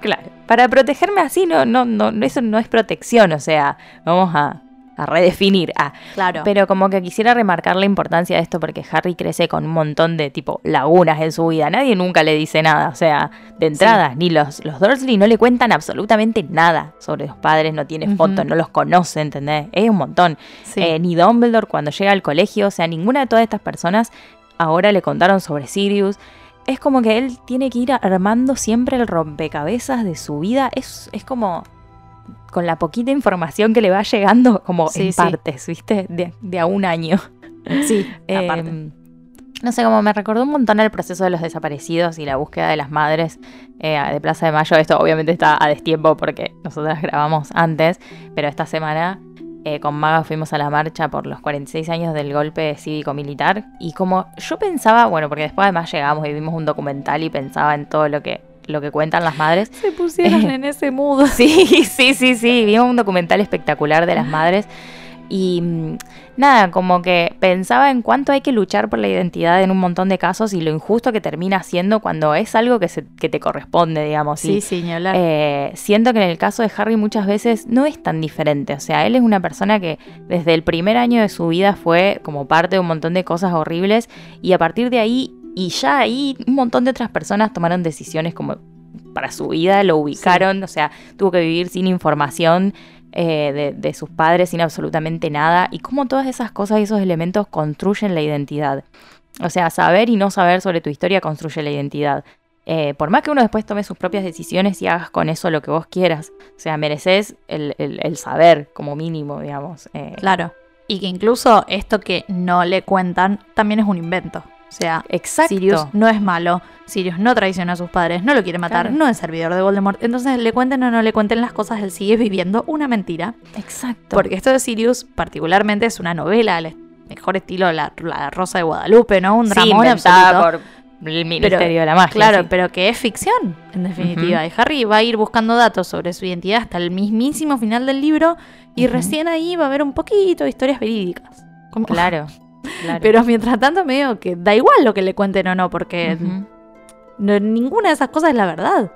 Claro, para protegerme así, no, no, no, eso no es protección, o sea, vamos a, a redefinir. Ah, Claro. pero como que quisiera remarcar la importancia de esto porque Harry crece con un montón de tipo lagunas en su vida. Nadie nunca le dice nada. O sea, de entrada, ni los, los Dursley no le cuentan absolutamente nada sobre los padres, no tiene fotos, no los conoce, ¿entendés? Es un montón. Sí. Eh, ni Dumbledore cuando llega al colegio, o sea, ninguna de todas estas personas ahora le contaron sobre Sirius. Es como que él tiene que ir armando siempre el rompecabezas de su vida. Es, es como con la poquita información que le va llegando, como Sí, en sí. partes, ¿viste? De, de a un año. sí, Eh, aparte. no sé, como me recordó un montón el proceso de los desaparecidos y la búsqueda de las madres eh, de Plaza de Mayo. Esto obviamente está a destiempo porque nosotras grabamos antes, pero esta semana eh, con Maga fuimos a la marcha por los 46 años del golpe cívico-militar y como yo pensaba, bueno, porque después además llegamos y vimos un documental y pensaba en todo lo que, lo que cuentan las madres. Se pusieron en ese mood. Sí, sí, sí, sí. Vimos un documental espectacular de las madres. Y mm, nada, como que pensaba en cuánto hay que luchar por la identidad en un montón de casos y lo injusto que termina siendo cuando es algo que, se- que te corresponde, digamos. Sí, Y, sí, ni hablar. eh, siento que en el caso de Harry muchas veces no es tan diferente. O sea, él es una persona que desde el primer año de su vida fue como parte de un montón de cosas horribles y a partir de ahí y ya ahí un montón de otras personas tomaron decisiones como para su vida, lo ubicaron, o sea, tuvo que vivir sin información eh, de, de sus padres, sin absolutamente nada y cómo todas esas cosas y esos elementos construyen la identidad. O sea, saber y no saber sobre tu historia construye la identidad. Eh, por más que uno después tome sus propias decisiones y hagas con eso lo que vos quieras. O sea, mereces el, el- el saber como mínimo, digamos. Eh, Claro. Y que incluso esto que no le cuentan también es un invento. O sea, Exacto. Sirius no es malo, Sirius no traiciona a sus padres, no lo quiere matar, Claro. no es servidor de Voldemort. Entonces, le cuenten o no le cuenten las cosas, él sigue viviendo una mentira. Exacto. Porque esto de Sirius, particularmente, es una novela, mejor estilo la, la Rosa de Guadalupe, ¿no? Un Sí, dramón inventada absoluto. por el Ministerio de la Magia. Claro, sí. pero que es ficción, en definitiva. Y Harry va a ir buscando datos sobre su identidad hasta el mismísimo final del libro y recién ahí va a haber un poquito de historias verídicas. Como- Claro. claro. Pero mientras tanto me digo que da igual lo que le cuenten o no, porque no- ninguna de esas cosas es la verdad.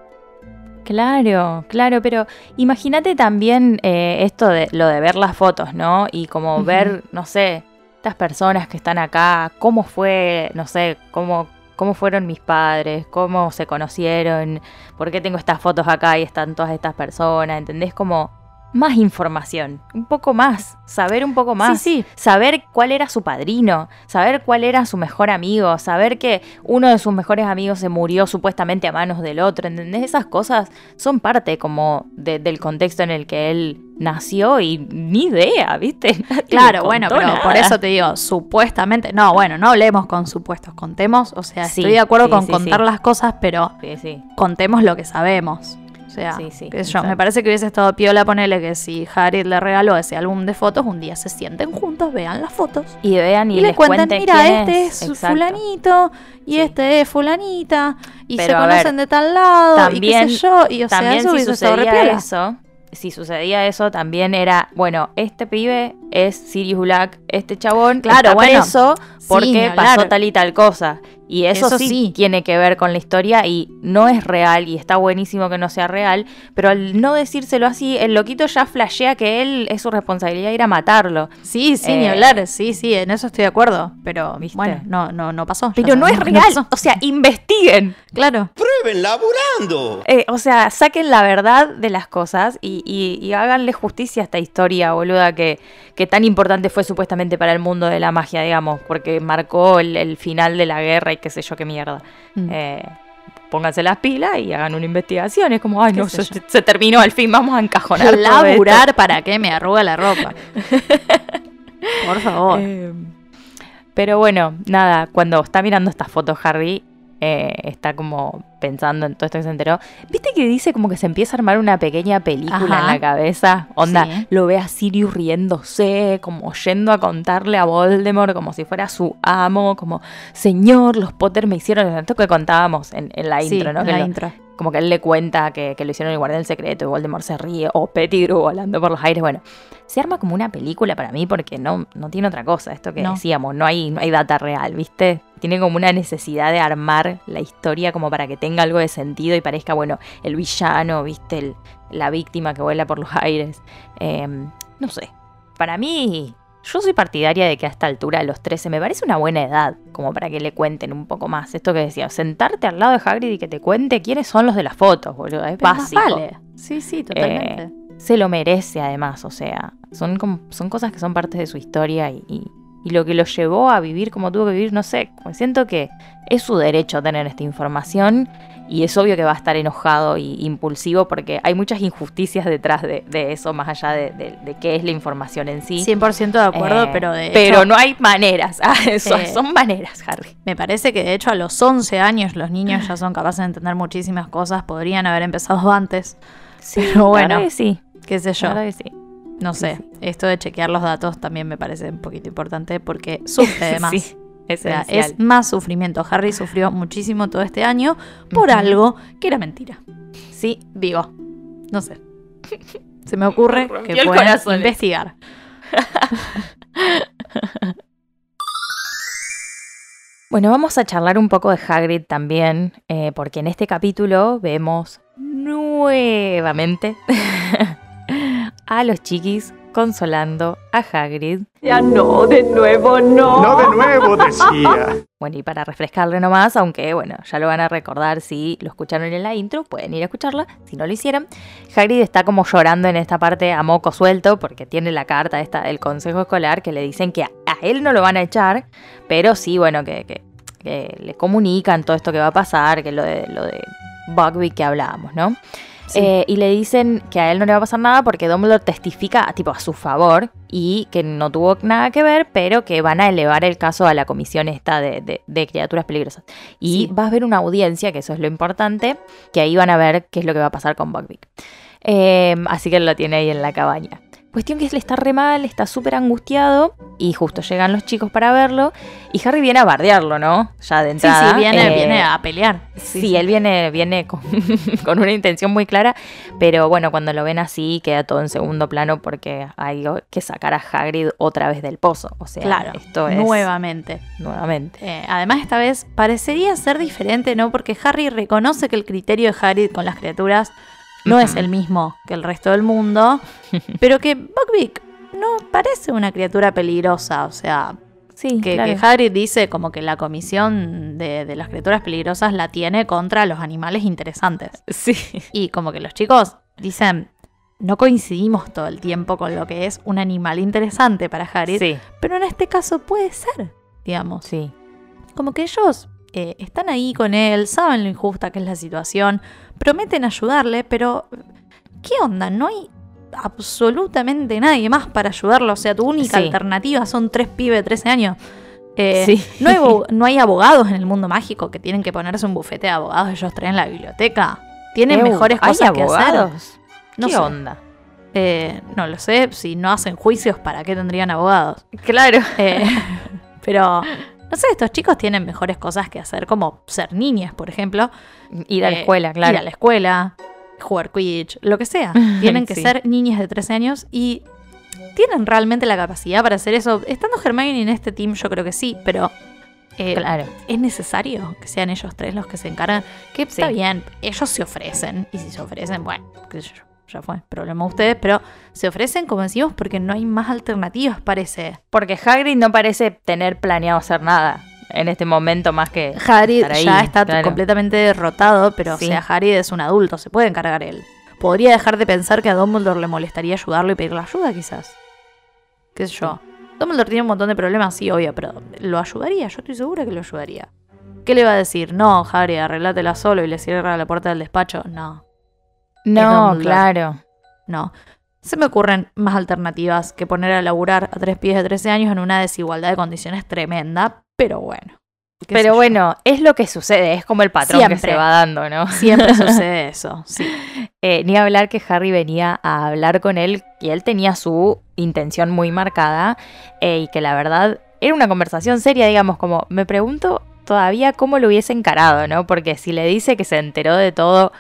Claro, claro, pero imagínate también eh, esto de lo de ver las fotos, ¿no? Y como ver, no sé, estas personas que están acá, cómo fue, no sé, cómo, cómo fueron mis padres, cómo se conocieron, por qué tengo estas fotos acá y están todas estas personas, ¿entendés? Como más información, un poco más, saber un poco más. Sí, sí. saber cuál era su padrino, saber cuál era su mejor amigo, saber que uno de sus mejores amigos se murió supuestamente a manos del otro, ¿entendés? Esas cosas son parte como de- del contexto en el que él nació y ni idea, ¿viste? Nadie Claro, bueno, pero por eso te digo, supuestamente. No, bueno, no hablemos con supuestos, contemos. O sea, Sí, estoy de acuerdo con contar las cosas, pero contemos lo que sabemos. O sea, Sí, sí, qué sé yo, exacto. me parece que hubiese estado piola ponerle que si Harry le regaló ese álbum de fotos, un día se sienten juntos, vean las fotos Y vean y, y, le cuenten mira, este es. es fulanito y Sí. este es fulanita y Pero, se conocen ver, de tal lado también- y qué sé yo. Y o sea, eso si sucedía eso, si sucedía eso, también era, bueno, este pibe es Sirius Black, este chabón Claro, está bueno, preso sí, porque pasó tal y tal cosa. Y eso, Eso sí, sí. tiene que ver con la historia y no es real y está buenísimo que no sea real, pero al no decírselo así, el loquito ya flashea que él es su responsabilidad ir a matarlo. Sí, sí, ni Eh, hablar, sí, sí, en eso estoy de acuerdo, pero ¿Viste? bueno, no, no, no pasó. Pero no es no real, o sea, investiguen. Claro, Prueben laburando. Eh, o sea, saquen la verdad de las cosas y, y- y háganle justicia a esta historia, boluda, que, que tan importante fue supuestamente para el mundo de la magia, digamos, porque marcó el, el final de la guerra y qué sé yo qué mierda. Mm. Eh, pónganse las pilas y hagan una investigación. Es como, ay, ¿Qué no, se, se terminó, al fin vamos a encajonar. esto. laburar para que me arruga la ropa. Por favor. Eh, pero bueno, nada, cuando está mirando estas fotos Harry, eh, está como pensando en todo esto que se enteró. ¿Viste que dice como que se empieza a armar una pequeña película Ajá. en la cabeza? Onda, Sí. lo ve a Sirius riéndose, como yendo a contarle a Voldemort como si fuera su amo, como, señor, los Potter me hicieron esto que contábamos en, en la Sí, intro, ¿no? en Que la lo- intro. Como que él le cuenta que, que lo hicieron el guardián del secreto y Voldemort se ríe, o Pettigrew volando por los aires, bueno, se arma como una película para mí porque no, no tiene otra cosa, esto que No. decíamos, no hay, no hay data real, ¿viste? Tiene como una necesidad de armar la historia como para que tenga algo de sentido y parezca, bueno, el villano, ¿viste? El- la víctima que vuela por los aires. Eh, no sé, para mí, yo soy partidaria de que a esta altura, a los 13, me parece una buena edad, como para que le cuenten un poco más. Esto que decía, sentarte al lado de Hagrid y que te cuente quiénes son los de las fotos, boludo. Es Pero más básico. vale. Sí, sí, totalmente. Se lo merece además, o sea, son, como- son cosas que son partes de su historia y, y- y lo que lo llevó a vivir como tuvo que vivir, no sé, como siento que es su derecho tener esta información y es obvio que va a estar enojado y impulsivo porque hay muchas injusticias detrás de, de eso, más allá de, de- de qué es la información en sí. 100% de acuerdo, Eh, pero de pero hecho, no hay maneras, Ah, eso, Eh, son maneras, Harry. me parece que de hecho a los 11 años los niños ya son capaces de entender muchísimas cosas, podrían haber empezado antes, pero la bueno, verdad que sí, qué sé yo, que sí. no sé, esto de chequear los datos también me parece un poquito importante porque sufre de más. O sea, es más sufrimiento. Harry sufrió muchísimo todo este año por algo que era mentira. Sí, Digo, no sé. Se me ocurre Me que pueden corazón. investigar. Bueno, vamos a charlar un poco de Hagrid también, eh, porque en este capítulo vemos nuevamente a los chiquis consolando a Hagrid. Ya no, de nuevo no. No de nuevo, decía. Bueno, y para refrescarle nomás, aunque bueno, ya lo van a recordar si lo escucharon en la intro, pueden ir a escucharla, si no lo hicieron. Hagrid está como llorando en esta parte a moco suelto porque tiene la carta esta del consejo escolar que le dicen que a, a él no lo van a echar, pero sí, bueno, que, que- que le comunican todo esto que va a pasar, que lo de, lo de Buckbeak que hablábamos, ¿no? Eh, y le dicen que a él no le va a pasar nada porque Dumbledore testifica tipo a su favor y que no tuvo nada que ver, pero que van a elevar el caso a la comisión esta de, de- de criaturas peligrosas. Y Sí. va a haber una audiencia, que eso es lo importante, que ahí van a ver qué es lo que va a pasar con Buckbeak. Eh, así que lo tiene ahí en la cabaña. Cuestión que él está re mal, está súper angustiado y justo llegan los chicos para verlo y Harry viene a bardearlo, ¿no? Ya de Sí, entrada. sí, viene, eh, viene a pelear. Sí, él viene, viene con, con una intención muy clara, pero bueno, cuando lo ven así queda todo en segundo plano porque hay que sacar a Hagrid otra vez del pozo. O sea, Claro, esto es nuevamente. nuevamente. Eh, además, esta vez parecería ser diferente, ¿no? Porque Harry reconoce que el criterio de Harry con las criaturas no es el mismo que el resto del mundo, pero que Buckbeak no parece una criatura peligrosa. O sea, Sí, que, claro. que Hagrid dice como que la comisión de, de las criaturas peligrosas la tiene contra los animales interesantes. Sí. Y como que los chicos dicen, no coincidimos todo el tiempo con lo que es un animal interesante para Harry, Sí, pero en este caso puede ser, digamos. sí. Como que ellos eh, están ahí con él, saben lo injusta que es la situación, prometen ayudarle, pero ¿qué onda? No hay absolutamente nadie más para ayudarlo. O sea, tu única Sí. alternativa son tres pibes de 13 años. Eh, Sí. no, hay, no hay abogados en el mundo mágico que tienen que ponerse un bufete de abogados ellos traen la biblioteca. Tienen mejores ¿hay cosas que hacer. abogados? No ¿Qué sé. onda? Eh, no lo sé, si no hacen juicios, ¿para qué tendrían abogados? Claro. Eh, pero, no sé, estos chicos tienen mejores cosas que hacer, como ser niñas, por ejemplo. Ir a la Eh, escuela, claro. Ir a la escuela, jugar Quidditch, lo que sea. Tienen que Sí. ser niñas de 13 años y tienen realmente la capacidad para hacer eso. Estando Hermione en este team, yo creo que sí, pero eh, Claro. es necesario que sean ellos tres los que se encargan. Que está bien, ellos se ofrecen. Y si se ofrecen, bueno, qué sé yo, ya fue, problema de ustedes. Pero se ofrecen, como decimos, porque no hay más alternativas, parece. Porque Hagrid no parece tener planeado hacer nada en este momento más que ahí, ya está claro. completamente derrotado, pero Sí. o sea, Harry es un adulto, se puede encargar él. Podría dejar de pensar que a Dumbledore le molestaría ayudarlo y pedirle ayuda, quizás. ¿Qué sé yo? Dumbledore tiene un montón de problemas, sí, obvio, pero lo ayudaría, yo estoy segura que lo ayudaría. ¿Qué le va a decir? No, Harry, arreglátela solo y le cierra la puerta del despacho. No, No, claro. no. Se me ocurren más alternativas que poner a laburar a tres pies de 13 años en una desigualdad de condiciones tremenda, pero bueno. Pero bueno, es lo que sucede, es como el patrón que se va dando, ¿no? Siempre sucede eso, sí. Eh, ni hablar que Harry venía a hablar con él y él tenía su intención muy marcada eh, y que la verdad era una conversación seria, digamos, como me pregunto todavía cómo lo hubiese encarado, ¿no? Porque si le dice que se enteró de todo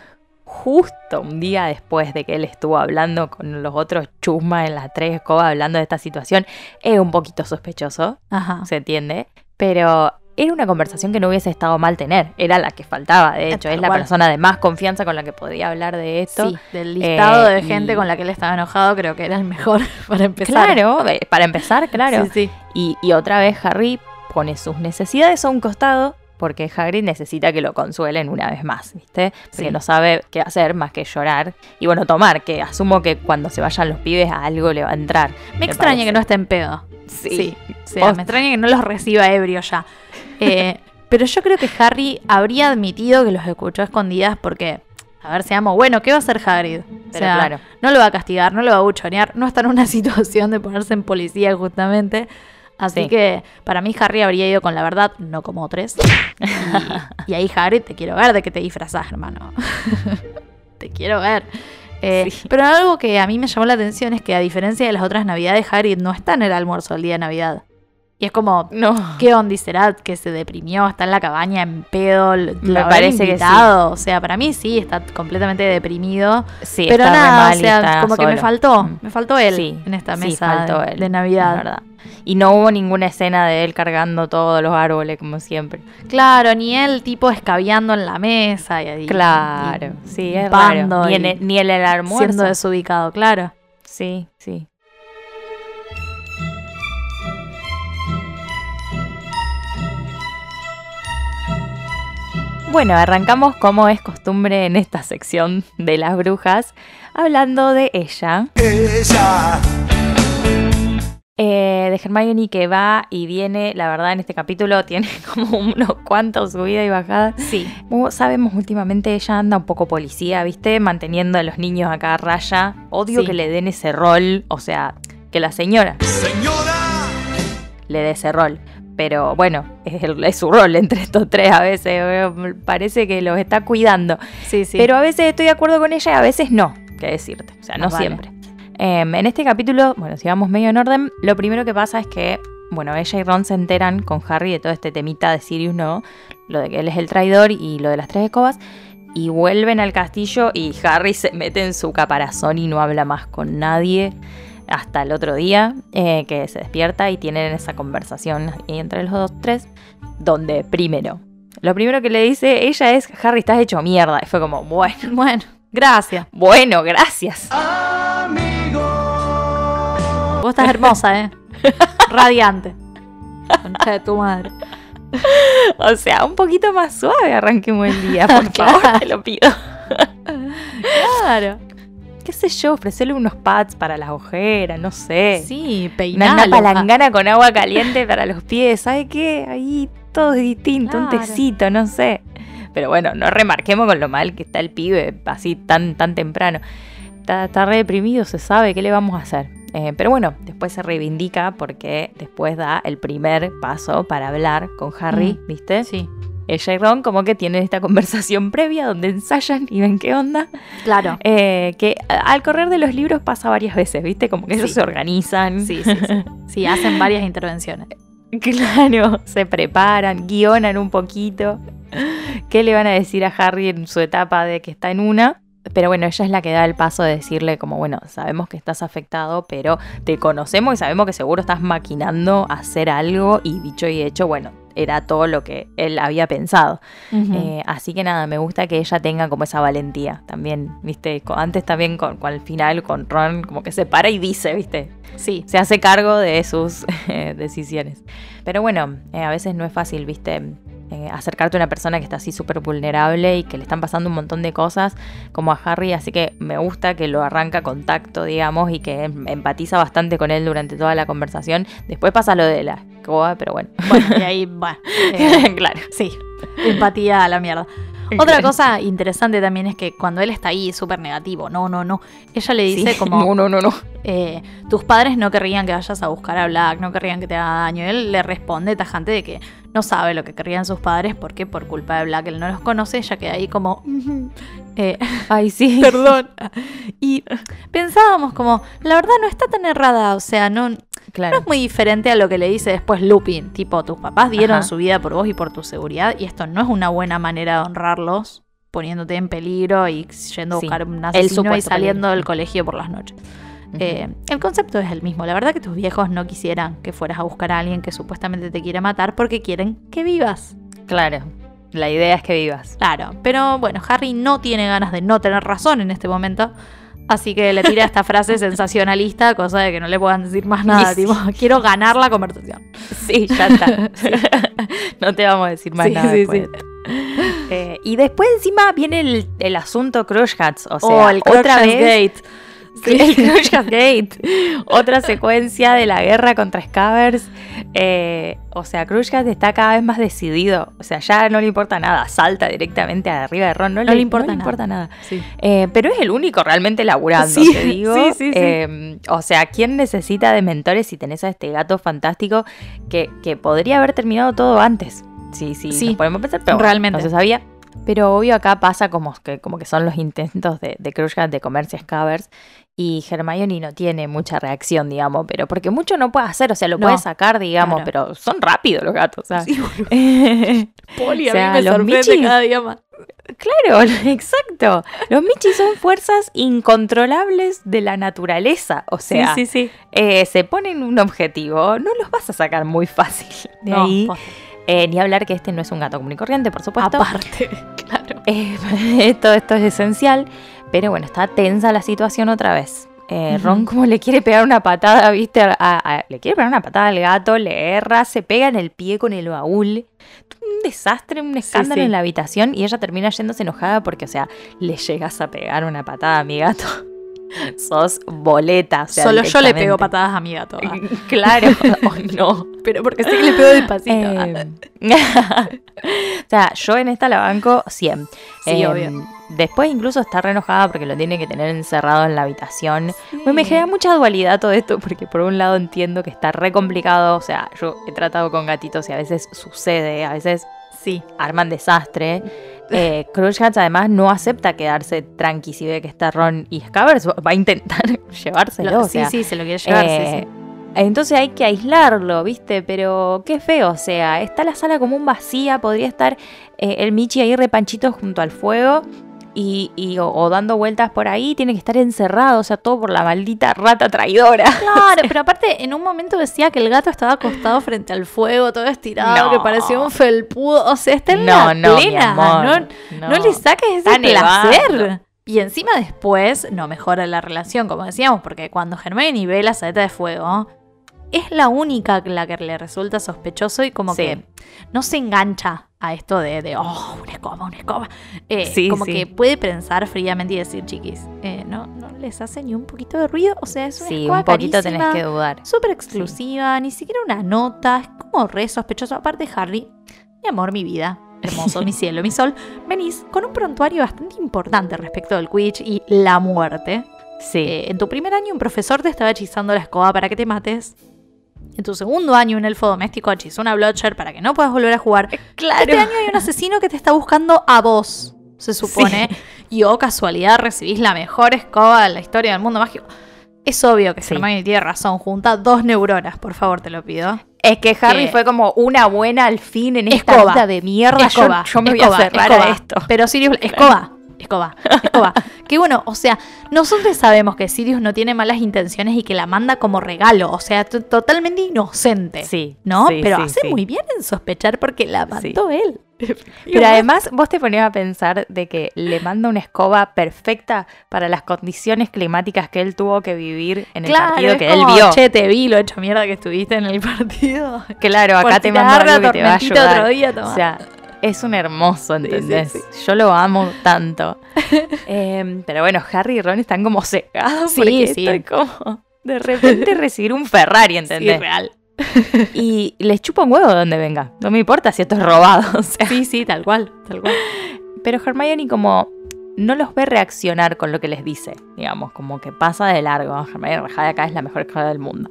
justo un día después de que él estuvo hablando con los otros chusmas en las tres escobas hablando de esta situación, es un poquito sospechoso, Ajá. se entiende, pero era una conversación que no hubiese estado mal tener, era la que faltaba, de hecho, es la persona de más confianza con la que podía hablar de esto. Sí, del listado Eh, de gente y- con la que él estaba enojado, creo que era el mejor para empezar. Claro, eh, para empezar, claro. Sí, sí. Y, y otra vez Harry pone sus necesidades a un costado porque Hagrid necesita que lo consuelen una vez más, ¿viste? Porque Sí. no sabe qué hacer más que llorar y bueno, tomar, que asumo que cuando se vayan los pibes a algo le va a entrar. Me extraña parece. que no esté en pedo. Sí. Sí. O sea, me extraña que no los reciba ebrio ya. Eh, pero yo creo que Harry habría admitido que los escuchó a escondidas porque, a ver, seamos, bueno, ¿qué va a hacer Hagrid? O sea, claro. no lo va a castigar, no lo va a buchonear, no está en una situación de ponerse en policía justamente. Así Sí. que para mí Harry habría ido con la verdad, no como tres. Y, y ahí Hagrid, te quiero ver de que te disfrazás, hermano. te quiero ver. Eh, Sí. Pero algo que a mí me llamó la atención es que a diferencia de las otras navidades, Hagrid no está en el almuerzo el día de Navidad. Y es como, No. ¿qué onda será que se deprimió? Está en la cabaña en pedo. Me lo habrán parece que sí. invitado? O sea, para mí sí, está completamente deprimido. Sí, pero está nada, mal o sea, como que me solo. faltó. Mm. Me faltó él Sí, en esta mesa faltó de, él, de Navidad. verdad. Y no hubo ninguna escena de él cargando todos los árboles como siempre. Claro, ni él tipo escabeando en la mesa. Y, y- Claro, y sí, es raro. Ni el, ni en el almuerzo. Siendo desubicado, claro. Sí, sí. Bueno, arrancamos como es costumbre en esta sección de las brujas, hablando de ella, Ella. Eh, de Hermione que va y viene, la verdad en este capítulo tiene como unos cuantos subidas y bajadas. Sí. Como sabemos, últimamente ella anda un poco policía, ¿viste? Manteniendo a los niños acá a raya. Odio Sí. que le den ese rol, o sea, que la señora Señora. le dé ese rol. Pero bueno, es, el- es su rol entre estos tres a veces. eh, Parece que los está cuidando. Sí, sí. Pero a veces estoy de acuerdo con ella y a veces no, que decirte. O sea, no vale. Em, en este capítulo, bueno, si vamos medio en orden, lo primero que pasa es que, bueno, ella y Ron se enteran con Harry de todo este temita de Sirius, ¿no? Lo de que él es el traidor y lo de las tres escobas. Y vuelven al castillo y Harry se mete en su caparazón y no habla más con nadie hasta el otro día, eh, que se despierta y tienen esa conversación entre los dos tres, donde primero, lo primero que le dice ella es, Harry, estás hecho mierda. Y fue como, bueno, Bueno, gracias. bueno, gracias. Vos estás hermosa, ¿eh? Radiante. Concha de tu madre. O sea, un poquito más suave arranquemos el día, por Claro. favor, te lo pido. Claro. ¿Qué sé yo? Ofrecerle unos pads para las ojeras, no sé. Sí, Una, peinalo. una palangana con agua caliente para los pies, ¿sabe qué? Ahí todo es distinto, un tecito, no sé. Pero bueno, no remarquemos con lo mal que está el pibe así tan, tan temprano. Está, está re deprimido, se sabe, ¿qué le vamos a hacer? Eh, pero bueno, después se reivindica porque después da el primer paso para hablar con Harry, Mm. ¿viste? Sí, Ella y Ron como que tienen esta conversación previa donde ensayan y ven qué onda. claro. Eh, que al correr de los libros pasa varias veces, ¿viste? Como que ellos se organizan. Sí, sí, sí. Sí, hacen varias intervenciones. Claro, se preparan, guionan un poquito. ¿Qué le van a decir a Harry en su etapa de que está en una? Pero bueno, ella es la que da el paso de decirle como, bueno, sabemos que estás afectado, pero te conocemos y sabemos que seguro estás maquinando hacer algo y dicho y hecho, bueno, era todo lo que él había pensado. Eh, así que nada, me gusta que ella tenga como esa valentía también, ¿viste? Antes también con, con el final, con Ron, como que se para y dice, ¿viste? sí, se hace cargo de sus eh, decisiones. Pero bueno, eh, a veces no es fácil, viste, Eh, acercarte a una persona que está así súper vulnerable y que le están pasando un montón de cosas como a Harry, así que me gusta que lo arranca con tacto, digamos, y que em- empatiza bastante con él durante toda la conversación. Después pasa lo de la escoba, pero bueno. Bueno, y ahí, bueno. eh, claro. sí, empatía a la mierda. Otra cosa interesante también es que cuando él está ahí súper negativo, no, no, no, ella le dice Sí. como, No, no, no, no. eh, tus padres no querrían que vayas a buscar a Black, no querrían que te haga daño. Él le responde tajante de que no sabe lo que querrían sus padres porque por culpa de Black él no los conoce, ella queda ahí como... Eh, Ay, sí. perdón. Y pensábamos como, la verdad no está tan errada, o sea, no... Claro. No es muy diferente a lo que le dice después Lupin. Tipo, tus papás dieron Ajá. su vida por vos y por tu seguridad. Y esto no es una buena manera de honrarlos, poniéndote en peligro y yendo a Sí, buscar un el asesino y saliendo peligro. del colegio por las noches. Eh, el concepto es el mismo. La verdad que tus viejos no quisieran que fueras a buscar a alguien que supuestamente te quiere matar porque quieren que vivas. Claro. La idea es que vivas. Claro, pero bueno, Harry no tiene ganas de no tener razón en este momento. Así que le tira esta frase sensacionalista, cosa de que no le puedan decir más nada. Sí. Tipo, quiero ganar la conversación. Sí, ya está. Sí. no te vamos a decir más Sí, nada. sí, después. Eh, y después encima viene el, el asunto Crush Hats. O sea, oh, el otra vez. Gate. Sí, el Crush Hat Gate. Otra secuencia de la guerra contra Scavers. Eh, o sea, Crush Hat está cada vez más decidido. O sea, ya no le importa nada. Salta directamente arriba de Ron. No, le importa nada. importa nada. Sí. Eh, pero es el único realmente laburando, Sí, te digo. sí, sí, sí. Eh, o sea, ¿quién necesita de mentores si tenés a este gato fantástico que, que podría haber terminado todo antes? Sí, sí, Sí, nos podemos pensar, pero bueno, realmente. no se sabía. Pero obvio acá pasa como que, como que son los intentos de, de de comerse Scavers y Hermione no tiene mucha reacción, digamos, pero porque mucho no puede hacer, o sea, lo No, puede sacar, digamos, claro. pero son rápidos los gatos, sea. Sí. Poli, O sea, a mí me los sorprende Michis- cada día más. Claro, exacto. Los Michis son fuerzas incontrolables de la naturaleza. O sea, sí, sí, sí. eh, se ponen un objetivo, no los vas a sacar muy fácil de No, ahí. Eh, ni hablar que este no es un gato común y corriente, por supuesto. Aparte, claro. Eh, todo esto es esencial. Pero bueno, está tensa la situación otra vez. Eh. Ron como le quiere pegar una patada, ¿viste? A- a- le quiere pegar una patada al gato, le erra, se pega en el pie con el baúl. Un desastre, un escándalo sí. en la habitación y ella termina yéndose enojada porque, o sea, le llegas a pegar una patada a mi gato. Sos boleta. o sea, Solo yo le pego patadas a mi gato. ah. Claro, o no. Pero porque sé que le pego despacito. ah. Eh, o sea, yo en esta la banco 100. Sí, Eh, obvio. Después incluso está re enojada porque lo tiene que tener encerrado en la habitación. Sí. Me genera mucha dualidad todo esto porque por un lado entiendo que está re complicado. O sea, yo he tratado con gatitos y a veces sucede, a veces Sí. arman desastre. Eh, Hats además no acepta quedarse tranqui si ve que está Ron y Scavers. Va a intentar llevárselo. Lo- o sí, sea, sí, se lo quiere llevar. sí, eh, sí. Entonces hay que aislarlo, ¿viste? Pero qué feo, o sea, está la sala como un vacía, podría estar eh, el Michi ahí repanchito junto al fuego y, y- o, o dando vueltas por ahí, tiene que estar encerrado, o sea, todo por la maldita rata traidora. Claro, pero aparte en un momento decía que el gato estaba acostado frente al fuego, todo estirado, No. que parecía un felpudo. O sea, está en No, la no, plena. no, no le saques ese Está nevando. placer. Y encima después no mejora la relación, como decíamos, porque cuando Hermione ve la saeta de fuego, es la única la que le resulta sospechoso y como Sí. que no se engancha a esto de, de, oh, una escoba, una escoba. Eh, Sí, como sí. que puede pensar fríamente y decir, chiquis, eh, no, no les hace ni un poquito de ruido. O sea, es una Sí, escoba un poquito tenés carísima, que dudar. Súper exclusiva, ni siquiera una nota, es como re sospechoso. Aparte, Harry, mi amor, mi vida, hermoso, mi cielo, mi sol, venís con un prontuario bastante importante respecto del Quidditch y la muerte. Sí. Eh, en tu primer año un profesor te estaba hechizando la escoba para que te mates. En tu segundo año un elfo doméstico hechizó una blotcher para que no puedas volver a jugar. claro. Este año hay un asesino que te está buscando a vos, se supone. Y oh, casualidad, recibís la mejor escoba de la historia del mundo mágico. Es obvio que Sí. Hermione tiene razón. Junta dos neuronas, por favor, te lo pido. Es que Harry que- fue como una buena al fin en esta Escoba. vida de mierda. Escoba, yo, me voy a escoba. a esto. Pero Sirius, escoba, escoba, escoba. que bueno, o sea, nosotros sabemos que Sirius no tiene malas intenciones y que la manda como regalo. O sea, totalmente inocente. Sí. ¿No? sí, Pero sí, hace sí. muy bien en sospechar porque la mandó él. Pero además vos te ponías a pensar de que le manda una escoba perfecta para las condiciones climáticas que él tuvo que vivir en el Claro, partido es que como, él vio. Che, te vi lo hecho mierda que estuviste en el partido. claro, acá por te mando algo que te va a ayudar. otro día, o sea, es un hermoso, sí, ¿entendés? sí. Yo lo amo tanto. Em, pero bueno, Harry y Ron están como cegados Sí, porque como de repente recibir un Ferrari, ¿entendés? real. y les chupa un huevo de donde venga. No me importa si esto es robado. o sea. Sí, sí, tal cual, tal cual. Pero Hermione como no los ve reaccionar con lo que les dice, digamos, como que pasa de largo. Hermione rajada acá es la mejor escuela del mundo.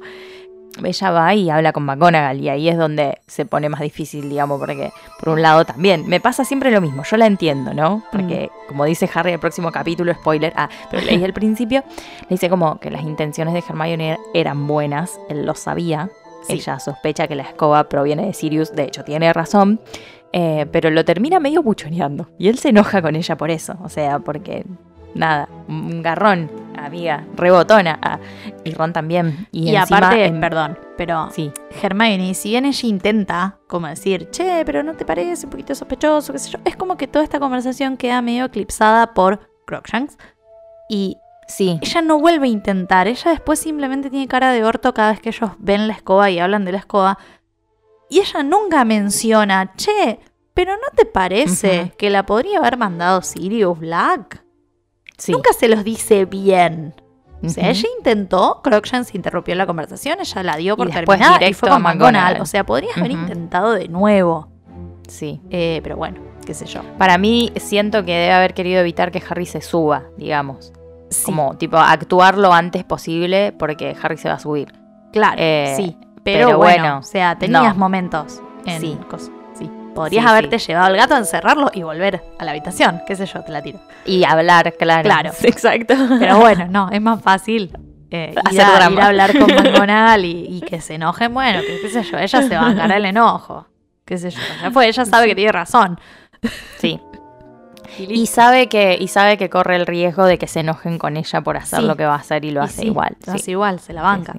Ella va y habla con McGonagall y ahí es donde se pone más difícil, digamos, porque por un lado también me pasa siempre lo mismo, yo la entiendo, ¿no? Porque como dice Harry el próximo capítulo, spoiler, ah, pero leí al principio, le dice como que las intenciones de Hermione eran buenas, él lo sabía, Sí. ella sospecha que la escoba proviene de Sirius, de hecho tiene razón, eh, pero lo termina medio buchoneando y él se enoja con ella por eso, o sea, porque nada, un garrón, amiga, rebotona, ah, y Ron también. Y, Y, encima aparte, en- perdón, pero Sí, Hermione, si bien ella intenta como decir, che, pero no te parece un poquito sospechoso, qué sé yo, es como que toda esta conversación queda medio eclipsada por Crookshanks. Y sí, ella no vuelve a intentar, ella después simplemente tiene cara de orto cada vez que ellos ven la escoba y hablan de la escoba. Y ella nunca menciona, che, pero ¿no te parece que la podría haber mandado Sirius Black? Sí. Nunca se los dice bien. O sea, Ujú. ella intentó, Crookshanks interrumpió la conversación, ella la dio por Y terminada y directo fue con. McGonagall. O sea, podría haber intentado de nuevo. Sí. Eh, pero bueno, qué sé yo. Para mí, siento que debe haber querido evitar que Harry se suba, digamos. Sí, Como, tipo, actuar lo antes posible porque Harry se va a subir. claro, eh, sí. Pero, pero bueno, bueno, o sea, tenías no. momentos en Sí. cosas. Podrías Sí, haberte sí. llevado al gato, encerrarlo y volver a la habitación. Qué sé yo, te la tiro. Y hablar, claro. Claro. Exacto. Pero bueno, no, es más fácil eh, ir, Hacer a, ir a hablar con McGonagall y, y que se enojen. Bueno, que, qué sé yo, ella se va a el enojo. Qué sé yo, ya fue, ella sabe que tiene razón. Sí. Y sabe que, y sabe que corre el riesgo de que se enojen con ella por hacer Sí. lo que va a hacer y lo Y hace sí, igual. lo hace igual, se la banca.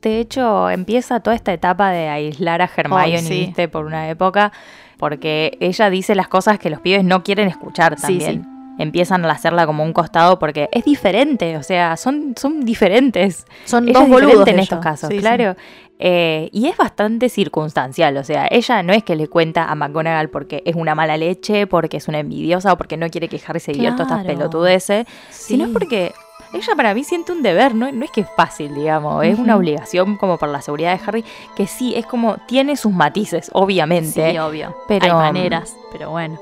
De hecho, empieza toda esta etapa de aislar a Hermione. ¿viste? Por una época, porque ella dice las cosas que los pibes no quieren escuchar Sí, también. Empiezan a hacerla como un costado porque es diferente, o sea, son, son diferentes. Son Ella dos boludos en estos casos, Sí, sí. claro. Eh, y es bastante circunstancial, o sea, ella no es que le cuenta a McGonagall porque es una mala leche, porque es una envidiosa o porque no quiere que Harry se divierta estas pelotudeces, Sí. sino porque ella para mí siente un deber, no, no es que es fácil, digamos, es una obligación como por la seguridad de Harry, que sí, es como, tiene sus matices, obviamente. Sí, obvio. pero- Hay maneras, pero bueno.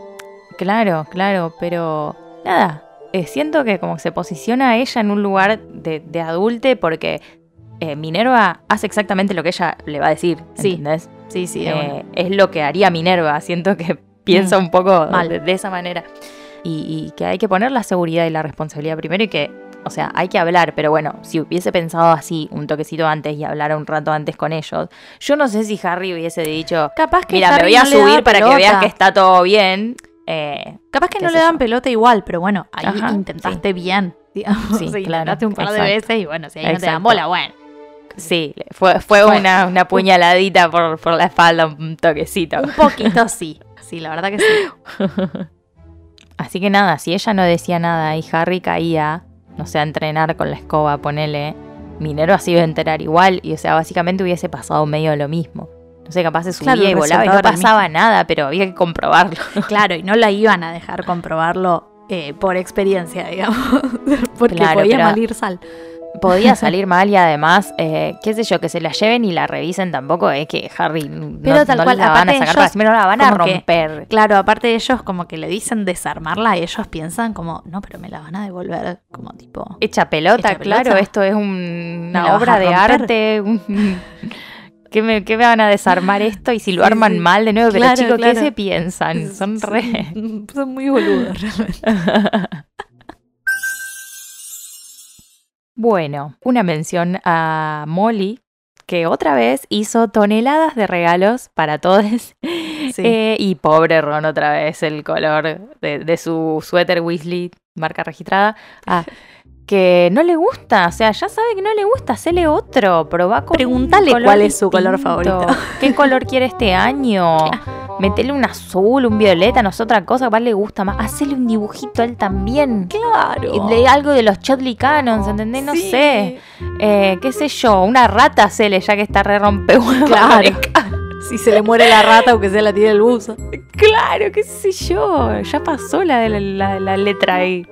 Claro, claro, pero nada, eh, siento que como se posiciona a ella en un lugar de, de adulte porque eh, Minerva hace exactamente lo que ella le va a decir, Sí, ¿entendés? Sí, sí, de Eh, es lo que haría Minerva, siento que piensa un poco mal. de, de esa manera. Y, y que hay que poner la seguridad y la responsabilidad primero y que, o sea, hay que hablar, pero bueno, si hubiese pensado así un toquecito antes y hablar un rato antes con ellos, yo no sé si Harry hubiese dicho, Capaz que mira, me voy a no subir para que veas que está todo bien. Eh, Capaz que no le dan yo. pelota igual, pero bueno, ahí Ajá, intentaste bien. Digamos, Sí, sí, claro, un par de veces y bueno, si ahí no te dan bola, bueno. sí, fue, fue Fue. una, una puñaladita por, por la espalda, un toquecito. Un poquito sí. Sí, la verdad que sí. Así que nada, si ella no decía nada y Harry caía, no sé, a entrenar con la escoba, ponele, Minero se iba a enterar igual y, o sea, básicamente hubiese pasado medio lo mismo. No sé, capaz se subía Claro, y volaba y no pasaba nada, pero había que comprobarlo. Claro, y no la iban a dejar comprobarlo eh, por experiencia, digamos. Porque Claro, podía malir sal. Podía salir mal y además, eh, qué sé yo, que se la lleven y la revisen tampoco es que Harry no, Pero tal no cual, la van a sacar ellos para la van a que- romper. Claro, aparte de ellos como que le dicen desarmarla y ellos piensan como, no, pero me la van a devolver como tipo... Hecha pelota, Hecha claro, pelota. esto es un- ¿Me la una obra de arte. un- ¿Qué me, qué me van a desarmar esto? Y si lo arman sí. mal de nuevo, pero Claro, chicos, claro. ¿qué se piensan? Son re. Son muy boludos realmente. Bueno, una mención a Molly, que otra vez hizo toneladas de regalos para todos. Sí. Eh, y pobre Ron, otra vez el color de, de su suéter Weasley, marca registrada. Ah, que no le gusta, o sea, ya sabe que no le gusta, hacele otro, probá con un Pregúntale color cuál es su color favorito. ¿Qué color quiere este año? Metele un azul, un violeta, no sé, otra cosa, cuál le gusta más. Hacele un dibujito a él también. Claro. De algo de los Chodley Canons, ¿entendés? No Sí. sé. Eh, qué sé yo, una rata hacele ya que está re rompehuevos. Claro. Si se le muere la rata, aunque sea la tira del buzo. Claro, qué sé yo. Ya pasó la, la, la- la letra ahí.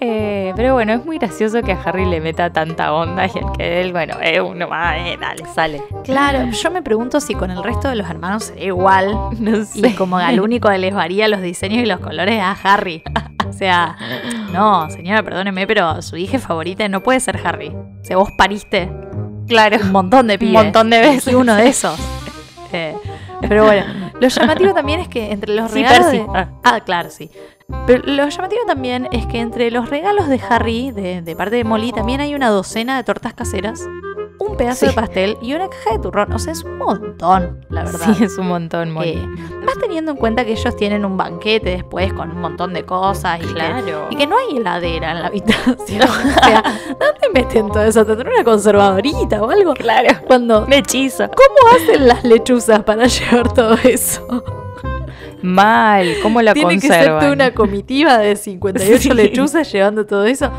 Eh, pero bueno, es muy gracioso que a Harry le meta tanta onda y el que él, bueno, es uno más, eh, dale, sale. Claro, yo me pregunto si con el resto de los hermanos sería igual. No sé. Y como al único que les varía los diseños y los colores es a Harry. O sea, no, señora, perdóneme, pero su hija favorita no puede ser Harry. O sea, vos pariste Claro. un montón de Un pibes. montón de veces. Y uno de esos. Eh, pero bueno, lo llamativo también es que entre los Sí, regalos Percy. de- Ah. Ah, claro, sí. Pero lo llamativo también es que entre los regalos de Harry, de, de parte de Molly, también hay una docena de tortas caseras, un pedazo Sí. de pastel y una caja de turrón. O sea, es un montón, la verdad. Sí, es un montón, Molly. Eh, más teniendo en cuenta que ellos tienen un banquete después con un montón de cosas y, que, claro. y que no hay heladera en la habitación. o sea, ¿dónde meten todo eso? ¿Tendrán una conservadorita o algo? Claro. Cuando, Un hechizo. ¿Cómo hacen las lechuzas para llevar todo eso? Mal. ¿Cómo lo Tiene que ser conservan? toda una comitiva de 58 Sí. lechuzas llevando todo eso.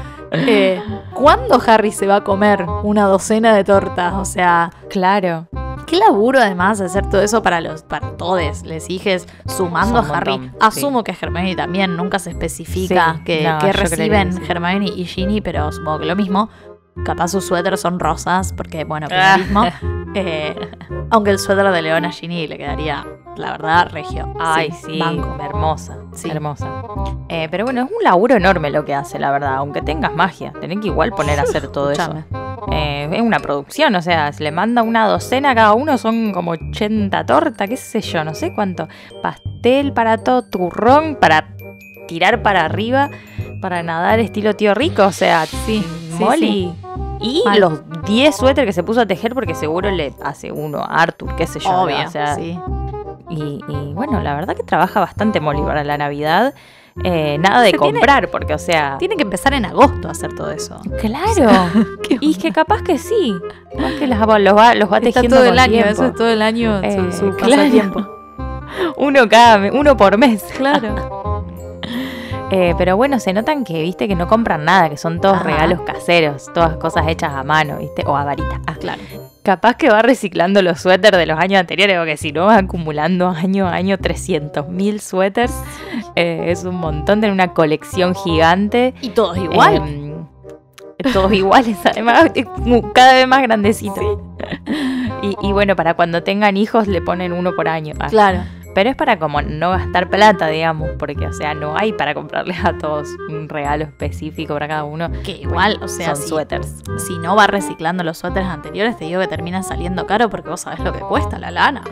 Eh, ¿Cuándo Harry se va a comer una docena de tortas? O sea, Claro. qué laburo además hacer todo eso para los para todos les hijes, sumando a Harry. montón, Asumo que Hermione también, nunca se especifica Sí, que, no, reciben que sí. Hermione y Ginny, pero supongo que lo mismo. Capaz sus suéteres son rosas, porque bueno, Ah. mismo. aunque el suéter de Leona a Ginny le quedaría, la verdad, regio. Ay, sí, banco. hermosa, Sí. hermosa. Eh, pero bueno, es un laburo enorme lo que hace, la verdad. Aunque tengas magia, tenés que igual poner a hacer todo eso. Eh, es una producción, o sea, se le manda una docena cada uno, son como 80 tortas, qué sé yo, no sé cuánto. Pastel para todo, turrón para tirar para arriba, para nadar estilo tío rico, o sea, sí, Molly. Y Mal. los 10 suéteres que se puso a tejer porque seguro le hace uno a Arthur, qué sé yo. ¿no? Obvio, o sea, sí. y, y bueno, la verdad que trabaja bastante Molly para la Navidad. Eh, nada de Se tiene- comprar, porque, o sea. Tiene que empezar en agosto a hacer todo eso. Claro. y es que capaz que sí. Capaz que va- los va, los va Está tejiendo todo el año, tiempo. eso es todo el año Eh, su, claro. pasatiempo. Uno cada uno por mes. Claro. Eh, pero bueno, se notan que, viste, que no compran nada, que son todos Ajá. regalos caseros, todas cosas hechas a mano, viste, o a varita. Ah, claro. Capaz que va reciclando los suéteres de los años anteriores, porque si no va acumulando año a año 300.000 suéteres. Eh, es un montón, de una colección gigante. Y todos igual. Em, todos iguales, además, cada vez más grandecito. Y, y bueno, para cuando tengan hijos le ponen uno por año. Ah, claro. Pero es para como no gastar plata, digamos, porque, o sea, no hay para comprarles a todos un regalo específico para cada uno. Que igual, o sea, Son si, suéteres. si no va reciclando los suéteres anteriores, te digo que termina saliendo caro porque vos sabés lo que cuesta la lana.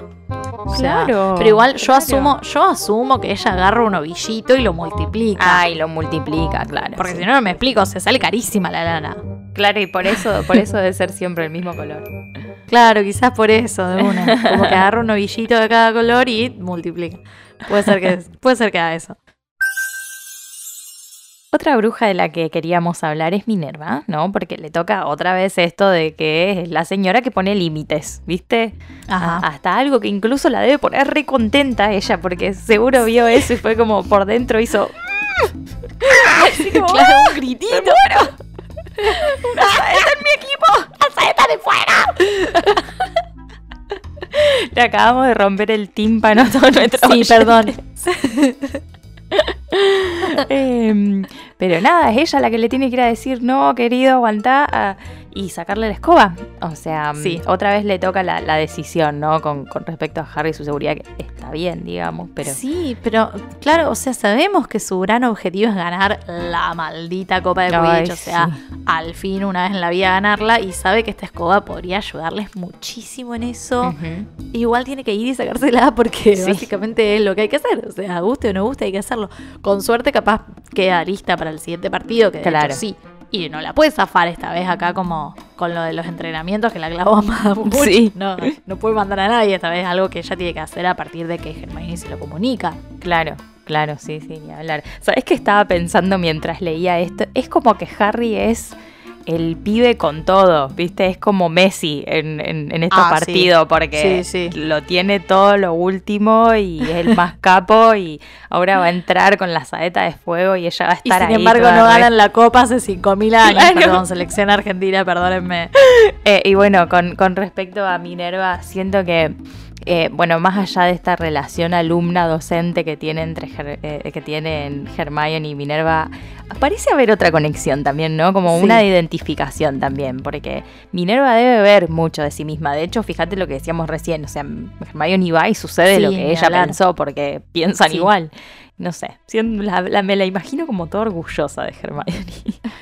O sea, Claro, Pero igual yo claro. asumo, yo asumo que ella agarra un ovillito y lo multiplica. Ay, lo multiplica, claro. porque sí. si no, no me explico, se sale carísima la lana. Claro, y por eso, por eso debe ser siempre el mismo color. Claro, quizás por eso, de una. Como que agarra un ovillito de cada color y multiplica. Puede ser que, puede ser que haga eso. Otra bruja de la que queríamos hablar es Minerva, ¿no? Porque le toca otra vez esto de que es la señora que pone límites, ¿viste? Ajá. Hasta algo que incluso la debe poner re contenta ella, porque seguro vio eso y fue como por dentro hizo. Así como, claro, un gritito. ¡Una en mi equipo! ¡La saeta de fuera! Le acabamos de romper el tímpano a todos nuestros Sí, perdón. Em, pero nada, es ella la que le tiene que ir a decir, no, querido, aguantá, y sacarle la escoba. O sea, Sí. mm, otra vez le toca la, la decisión, ¿no? Con, con respecto a Harry y su seguridad, que está bien, digamos, pero... Sí, pero claro, o sea, sabemos que su gran objetivo es ganar la maldita Copa de Quidditch. O sea, sí. al fin una vez en la vida ganarla y sabe que esta escoba podría ayudarles muchísimo en eso. Igual tiene que ir y sacársela porque Sí. básicamente es lo que hay que hacer. O sea, guste o no guste, hay que hacerlo. Con suerte, capaz queda lista para el siguiente partido, que de Claro. hecho sí. Y no la puede zafar esta vez acá como con lo de los entrenamientos que la clavó a. Sí. No, no puede mandar a nadie. Esta vez algo que ella tiene que hacer a partir de que Hermione se lo comunica. Claro, claro, sí, sí, ni hablar. ¿Sabes qué estaba pensando mientras leía esto? Es como que Harry es el pibe con todo, ¿viste? Es como Messi en, en, en estos Ah, sí. porque Sí, sí. lo tiene todo lo último y es el más capo y ahora va a entrar con la saeta de fuego y ella va a Y estar sin ahí embargo toda no re- ganan la copa hace 5.000 años. Claro. Perdón, selección argentina, perdónenme. Eh, y bueno, con, con respecto a Minerva, siento que, eh, bueno, más allá de esta relación alumna-docente que tiene entre Her- eh, que tienen Hermione y Minerva, parece haber otra conexión también, ¿no? Como Sí. una identificación también, porque Minerva debe ver mucho de sí misma. De hecho, fíjate lo que decíamos recién, o sea, Hermione va y sucede Sí, lo que ella hablar. pensó, porque piensan Sí. igual. No sé, siendo- la- la- me la imagino como toda orgullosa de Hermione.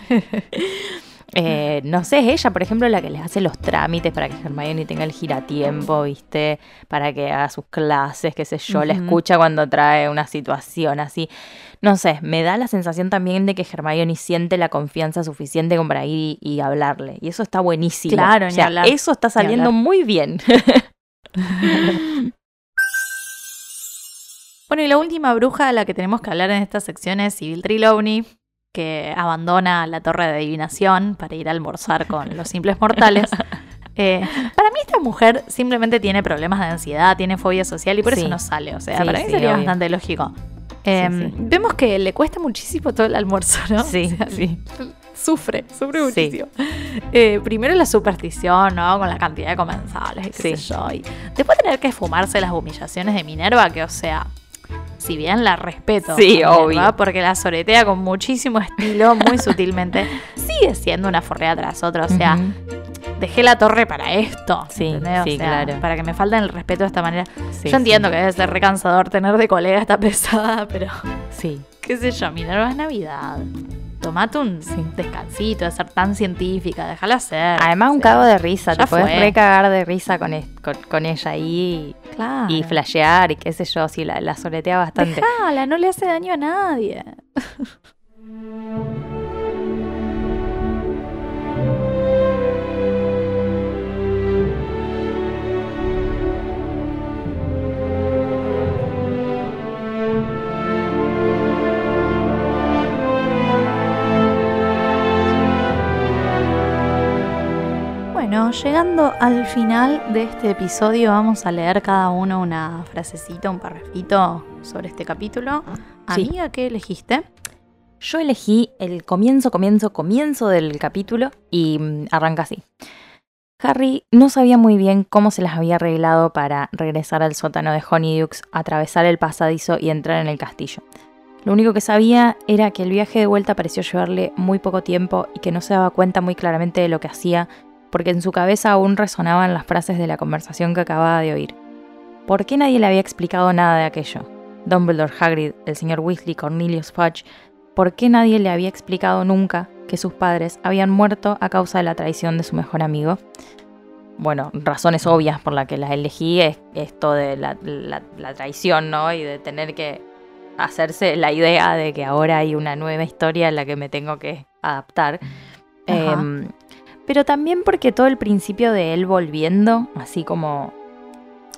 Eh, no sé, es ella, por ejemplo, la que les hace los trámites para que Hermione tenga el giratiempo, ¿viste? Para que haga sus clases, qué sé yo, la escucha cuando trae una situación así. No sé, me da la sensación también de que Hermione siente la confianza suficiente como para ir y, y hablarle. Y eso está buenísimo. Claro, o sea, hablar. eso está saliendo muy bien. Bueno, y la última bruja de la que tenemos que hablar en esta sección es Sibyl Trelawney, que abandona la torre de adivinación para ir a almorzar con los simples mortales. Eh, para mí esta mujer simplemente tiene problemas de ansiedad, tiene fobia social y por Sí. eso no sale. O sea, Sí, para mí sí, sería obvio. bastante lógico. Eh, sí. Vemos que le cuesta muchísimo todo el almuerzo, ¿no? Sí, O sea, sí. Sufre, sufre muchísimo. Eh, primero la superstición, ¿no? Con la cantidad de comensales y qué Sí. sé yo. Y después tener que fumarse las humillaciones de Minerva, que o sea, si bien la respeto. Sí, obvio. Porque la soretea con muchísimo estilo, muy sutilmente, sigue siendo una forrea tras otra. O sea, dejé la torre para esto. Sí, ¿entendés? O sí, sea, claro. Para que me falten el respeto de esta manera. Sí, Yo entiendo sí. que debe ser recansador tener de colega esta pesada, pero Sí. qué sé yo, Minerva es Navidad. Tomate un Sí. descansito de ser tan científica, déjala ser. Además, un cago de risa. ya Te puedes fue. recagar de risa con, es- con, con ella ahí Claro. y flashear y qué sé yo. Sí, la, la soletea bastante. Dejala, no le hace daño a nadie. Bueno, llegando al final de este episodio, vamos a leer cada uno una frasecita, un parrafito sobre este capítulo. Sí. Amiga, ¿qué elegiste? Yo elegí el comienzo, comienzo, comienzo del capítulo y mm, arranca así. Harry no sabía muy bien cómo se las había arreglado para regresar al sótano de Honeydukes, atravesar el pasadizo y entrar en el castillo. Lo único que sabía era que el viaje de vuelta pareció llevarle muy poco tiempo y que no se daba cuenta muy claramente de lo que hacía, porque en su cabeza aún resonaban las frases de la conversación que acababa de oír. ¿Por qué nadie le había explicado nada de aquello? Dumbledore, Hagrid, el señor Weasley, Cornelius Fudge, ¿por qué nadie le había explicado nunca que sus padres habían muerto a causa de la traición de su mejor amigo? Bueno, razones obvias por las que las elegí es esto de la, la- la traición, ¿no? Y de tener que hacerse la idea de que ahora hay una nueva historia en la que me tengo que adaptar. Ajá. Pero también porque todo el principio de él volviendo, así como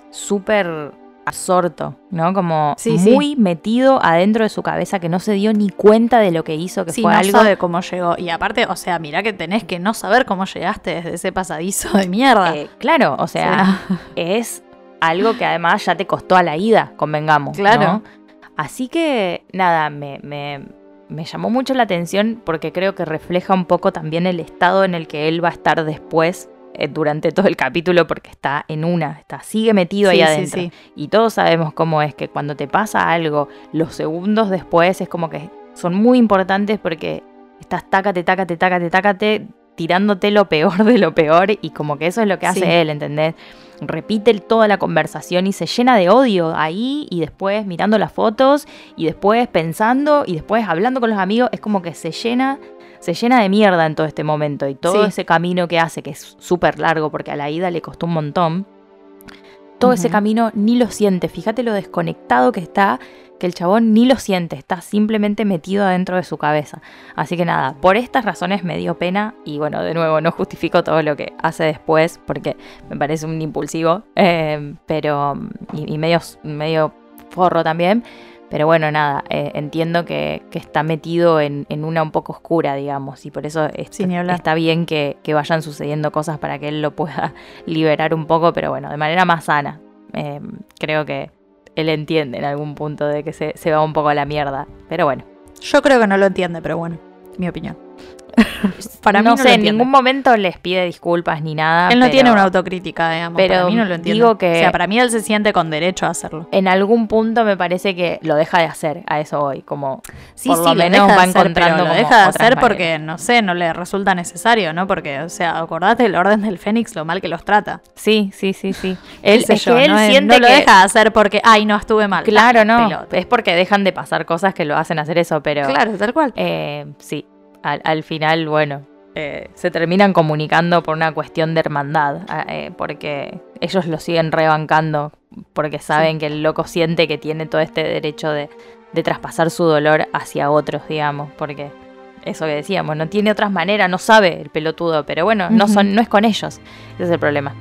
súper absorto, ¿no? Como Sí, sí. muy metido adentro de su cabeza que no se dio ni cuenta de lo que hizo, que Sí, fue no algo sabe cómo llegó. Y aparte, o sea, mirá que tenés que no saber cómo llegaste desde ese pasadizo de mierda. Eh, claro, o sea, es algo que además ya te costó a la ida, convengamos. Claro. ¿no? Así que, nada, me, me- me llamó mucho la atención porque creo que refleja un poco también el estado en el que él va a estar después, eh, durante todo el capítulo, porque está en una, está, sigue metido ahí Sí, adentro. sí. Y todos sabemos cómo es que cuando te pasa algo, los segundos después es como que son muy importantes porque estás tácate, tácate, tácate, tácate, tirándote lo peor de lo peor y como que eso es lo que hace él, ¿entendés? Repite toda la conversación y se llena de odio ahí y después mirando las fotos y después pensando y después hablando con los amigos, es como que se llena se llena de mierda en todo este momento y todo Sí. ese camino que hace, que es súper largo porque a la ida le costó un montón, todo ese camino ni lo siente. Fíjate lo desconectado que está, que el chabón ni lo siente, está simplemente metido adentro de su cabeza. Así que nada, por estas razones me dio pena y bueno, de nuevo, no justifico todo lo que hace después porque me parece un impulsivo, eh, pero y, y medio, medio forro también. Pero bueno, nada, eh, entiendo que, que está metido en, en una un poco oscura, digamos, y por eso está bien que, que vayan sucediendo cosas para que él lo pueda liberar un poco, pero bueno, de manera más sana. Eh, creo que él entiende en algún punto de que se, se va un poco a la mierda. Pero bueno, Yo creo que no lo entiende, pero bueno, mi opinión. Para mí no no sé, en ningún momento les pide disculpas ni nada. Él no pero tiene una autocrítica, digamos. pero para mí no lo entiende. digo que- O sea, para mí él se siente con derecho a hacerlo. En algún punto me parece que lo deja de hacer, a eso voy, como Sí, por sí, lo menos va encontrando lo deja de hacer porque, no sé, no le resulta necesario, ¿no? Porque, o sea, acordate el orden del Fénix, lo mal que los trata. Sí, sí, sí, sí. Él, es yo, que él no, es- siente no lo que- deja de hacer porque, ay, no, estuve mal. Claro, Ah, no. pelota. Es porque dejan de pasar cosas que lo hacen hacer eso, pero Claro, tal cual. eh, sí, al, al final, bueno, eh, se terminan comunicando por una cuestión de hermandad, ah, eh, porque ellos lo siguen rebancando, porque saben que el loco siente que tiene todo este derecho de, de traspasar su dolor hacia otros, digamos, porque eso que decíamos, no tiene otras maneras, no sabe el pelotudo, pero bueno, no, son, no es con ellos, ese es el problema.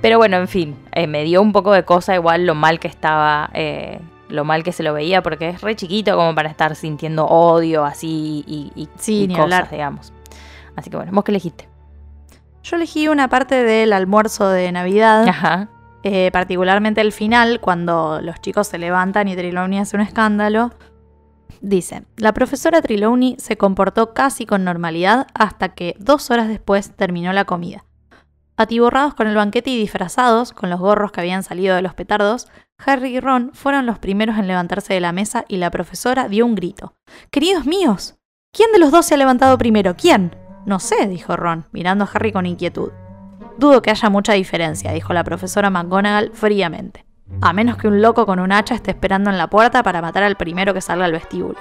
Pero bueno, en fin, eh, me dio un poco de cosa igual lo mal que estaba, eh, lo mal que se lo veía, porque es re chiquito como para estar sintiendo odio así y, y- Sí, y ni cosas, hablar. digamos. Así que bueno, ¿vos qué elegiste? Yo elegí una parte del almuerzo de Navidad, Ajá. eh, particularmente el final, cuando los chicos se levantan y Trelawney hace un escándalo. Dice, la profesora Trelawney se comportó casi con normalidad hasta que dos horas después terminó la comida. Atiborrados con el banquete y disfrazados, con los gorros que habían salido de los petardos, Harry y Ron fueron los primeros en levantarse de la mesa y la profesora dio un grito. ¡Queridos míos! ¿Quién de los dos se ha levantado primero? ¿Quién? No sé, dijo Ron, mirando a Harry con inquietud. Dudo que haya mucha diferencia, dijo la profesora McGonagall fríamente. A menos que un loco con un hacha esté esperando en la puerta para matar al primero que salga al vestíbulo.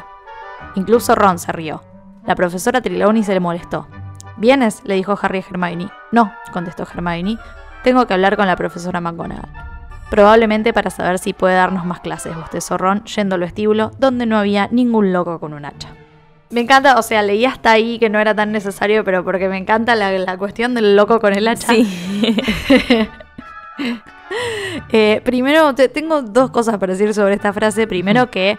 Incluso Ron se rió. La profesora Trelawney se le molestó. ¿Vienes? le dijo Harry a Hermione. No, contestó Hermione. Tengo que hablar con la profesora McGonagall. Probablemente para saber si puede darnos más clases, bostezó Ron, yendo al vestíbulo, donde no había ningún loco con un hacha. Me encanta, o sea, leí hasta ahí que no era tan necesario, pero porque me encanta la, la cuestión del loco con el hacha. Sí. Eh, primero, te- tengo dos cosas para decir sobre esta frase. Primero que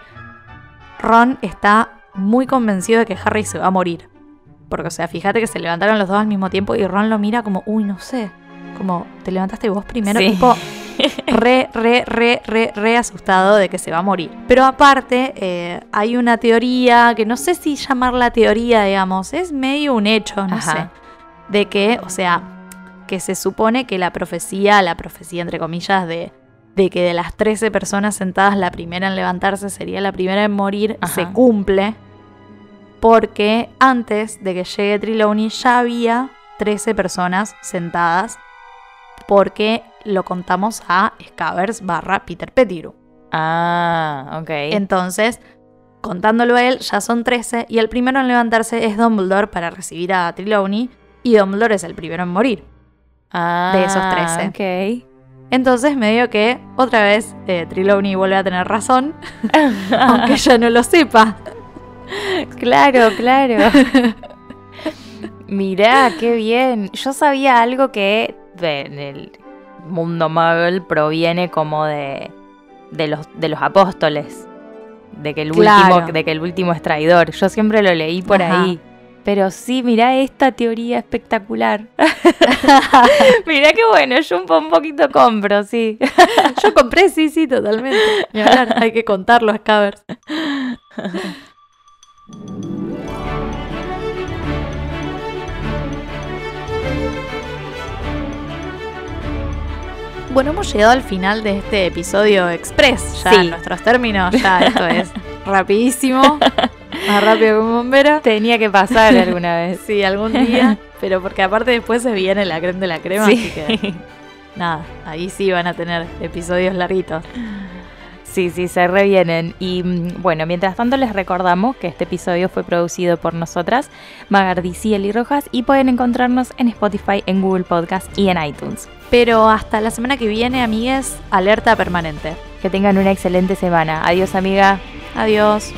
Ron está muy convencido de que Harry se va a morir. Porque, o sea, fíjate que se levantaron los dos al mismo tiempo y Ron lo mira como, uy, no sé. Como, te levantaste vos primero, Sí. tipo, re, re, re, re, re asustado de que se va a morir. Pero aparte, eh, hay una teoría que no sé si llamarla teoría, digamos, es medio un hecho, no Ajá. sé. De que, o sea, que se supone que la profecía, la profecía entre comillas, de, de que de las 13 personas sentadas, la primera en levantarse sería la primera en morir, Ajá. se cumple. Porque antes de que llegue Trelawney ya había 13 personas sentadas. Porque lo contamos a Scavers barra Peter Pettigrew. Ah, ok. Entonces, contándolo a él, ya son 13 y el primero en levantarse es Dumbledore para recibir a Trelawney y Dumbledore es el primero en morir. Ah, de esos 13. Ok. Entonces, medio que otra vez eh, Trelawney vuelve a tener razón, aunque ella no lo sepa. Claro, claro. Mirá, qué bien. Yo sabía algo que del mundo muggle proviene como de, de, los, de los apóstoles. De que, el Claro. último, de que el último es traidor. Yo siempre lo leí por Ajá. ahí. Pero sí, mirá esta teoría espectacular. mirá qué bueno, yo un, po- un poquito compro, sí. Yo compré, sí, sí, totalmente. Hay que contarlo a Scavers. Bueno, hemos llegado al final de este episodio express. Ya Sí. en nuestros términos, ya esto es rapidísimo. Más rápido que un bombero. Tenía que pasar alguna vez. Sí, algún día. Pero porque aparte después se viene la crema de la crema, así que nada, ahí sí van a tener episodios larguitos. Sí, sí, se revienen. Y mm, bueno, mientras tanto les recordamos que este episodio fue producido por nosotras, Magardi Ciel y Rojas, y pueden encontrarnos en Spotify, en Google Podcast y en iTunes. Pero hasta la semana que viene, amigues, alerta permanente. Que tengan una excelente semana. Adiós, amiga. Adiós.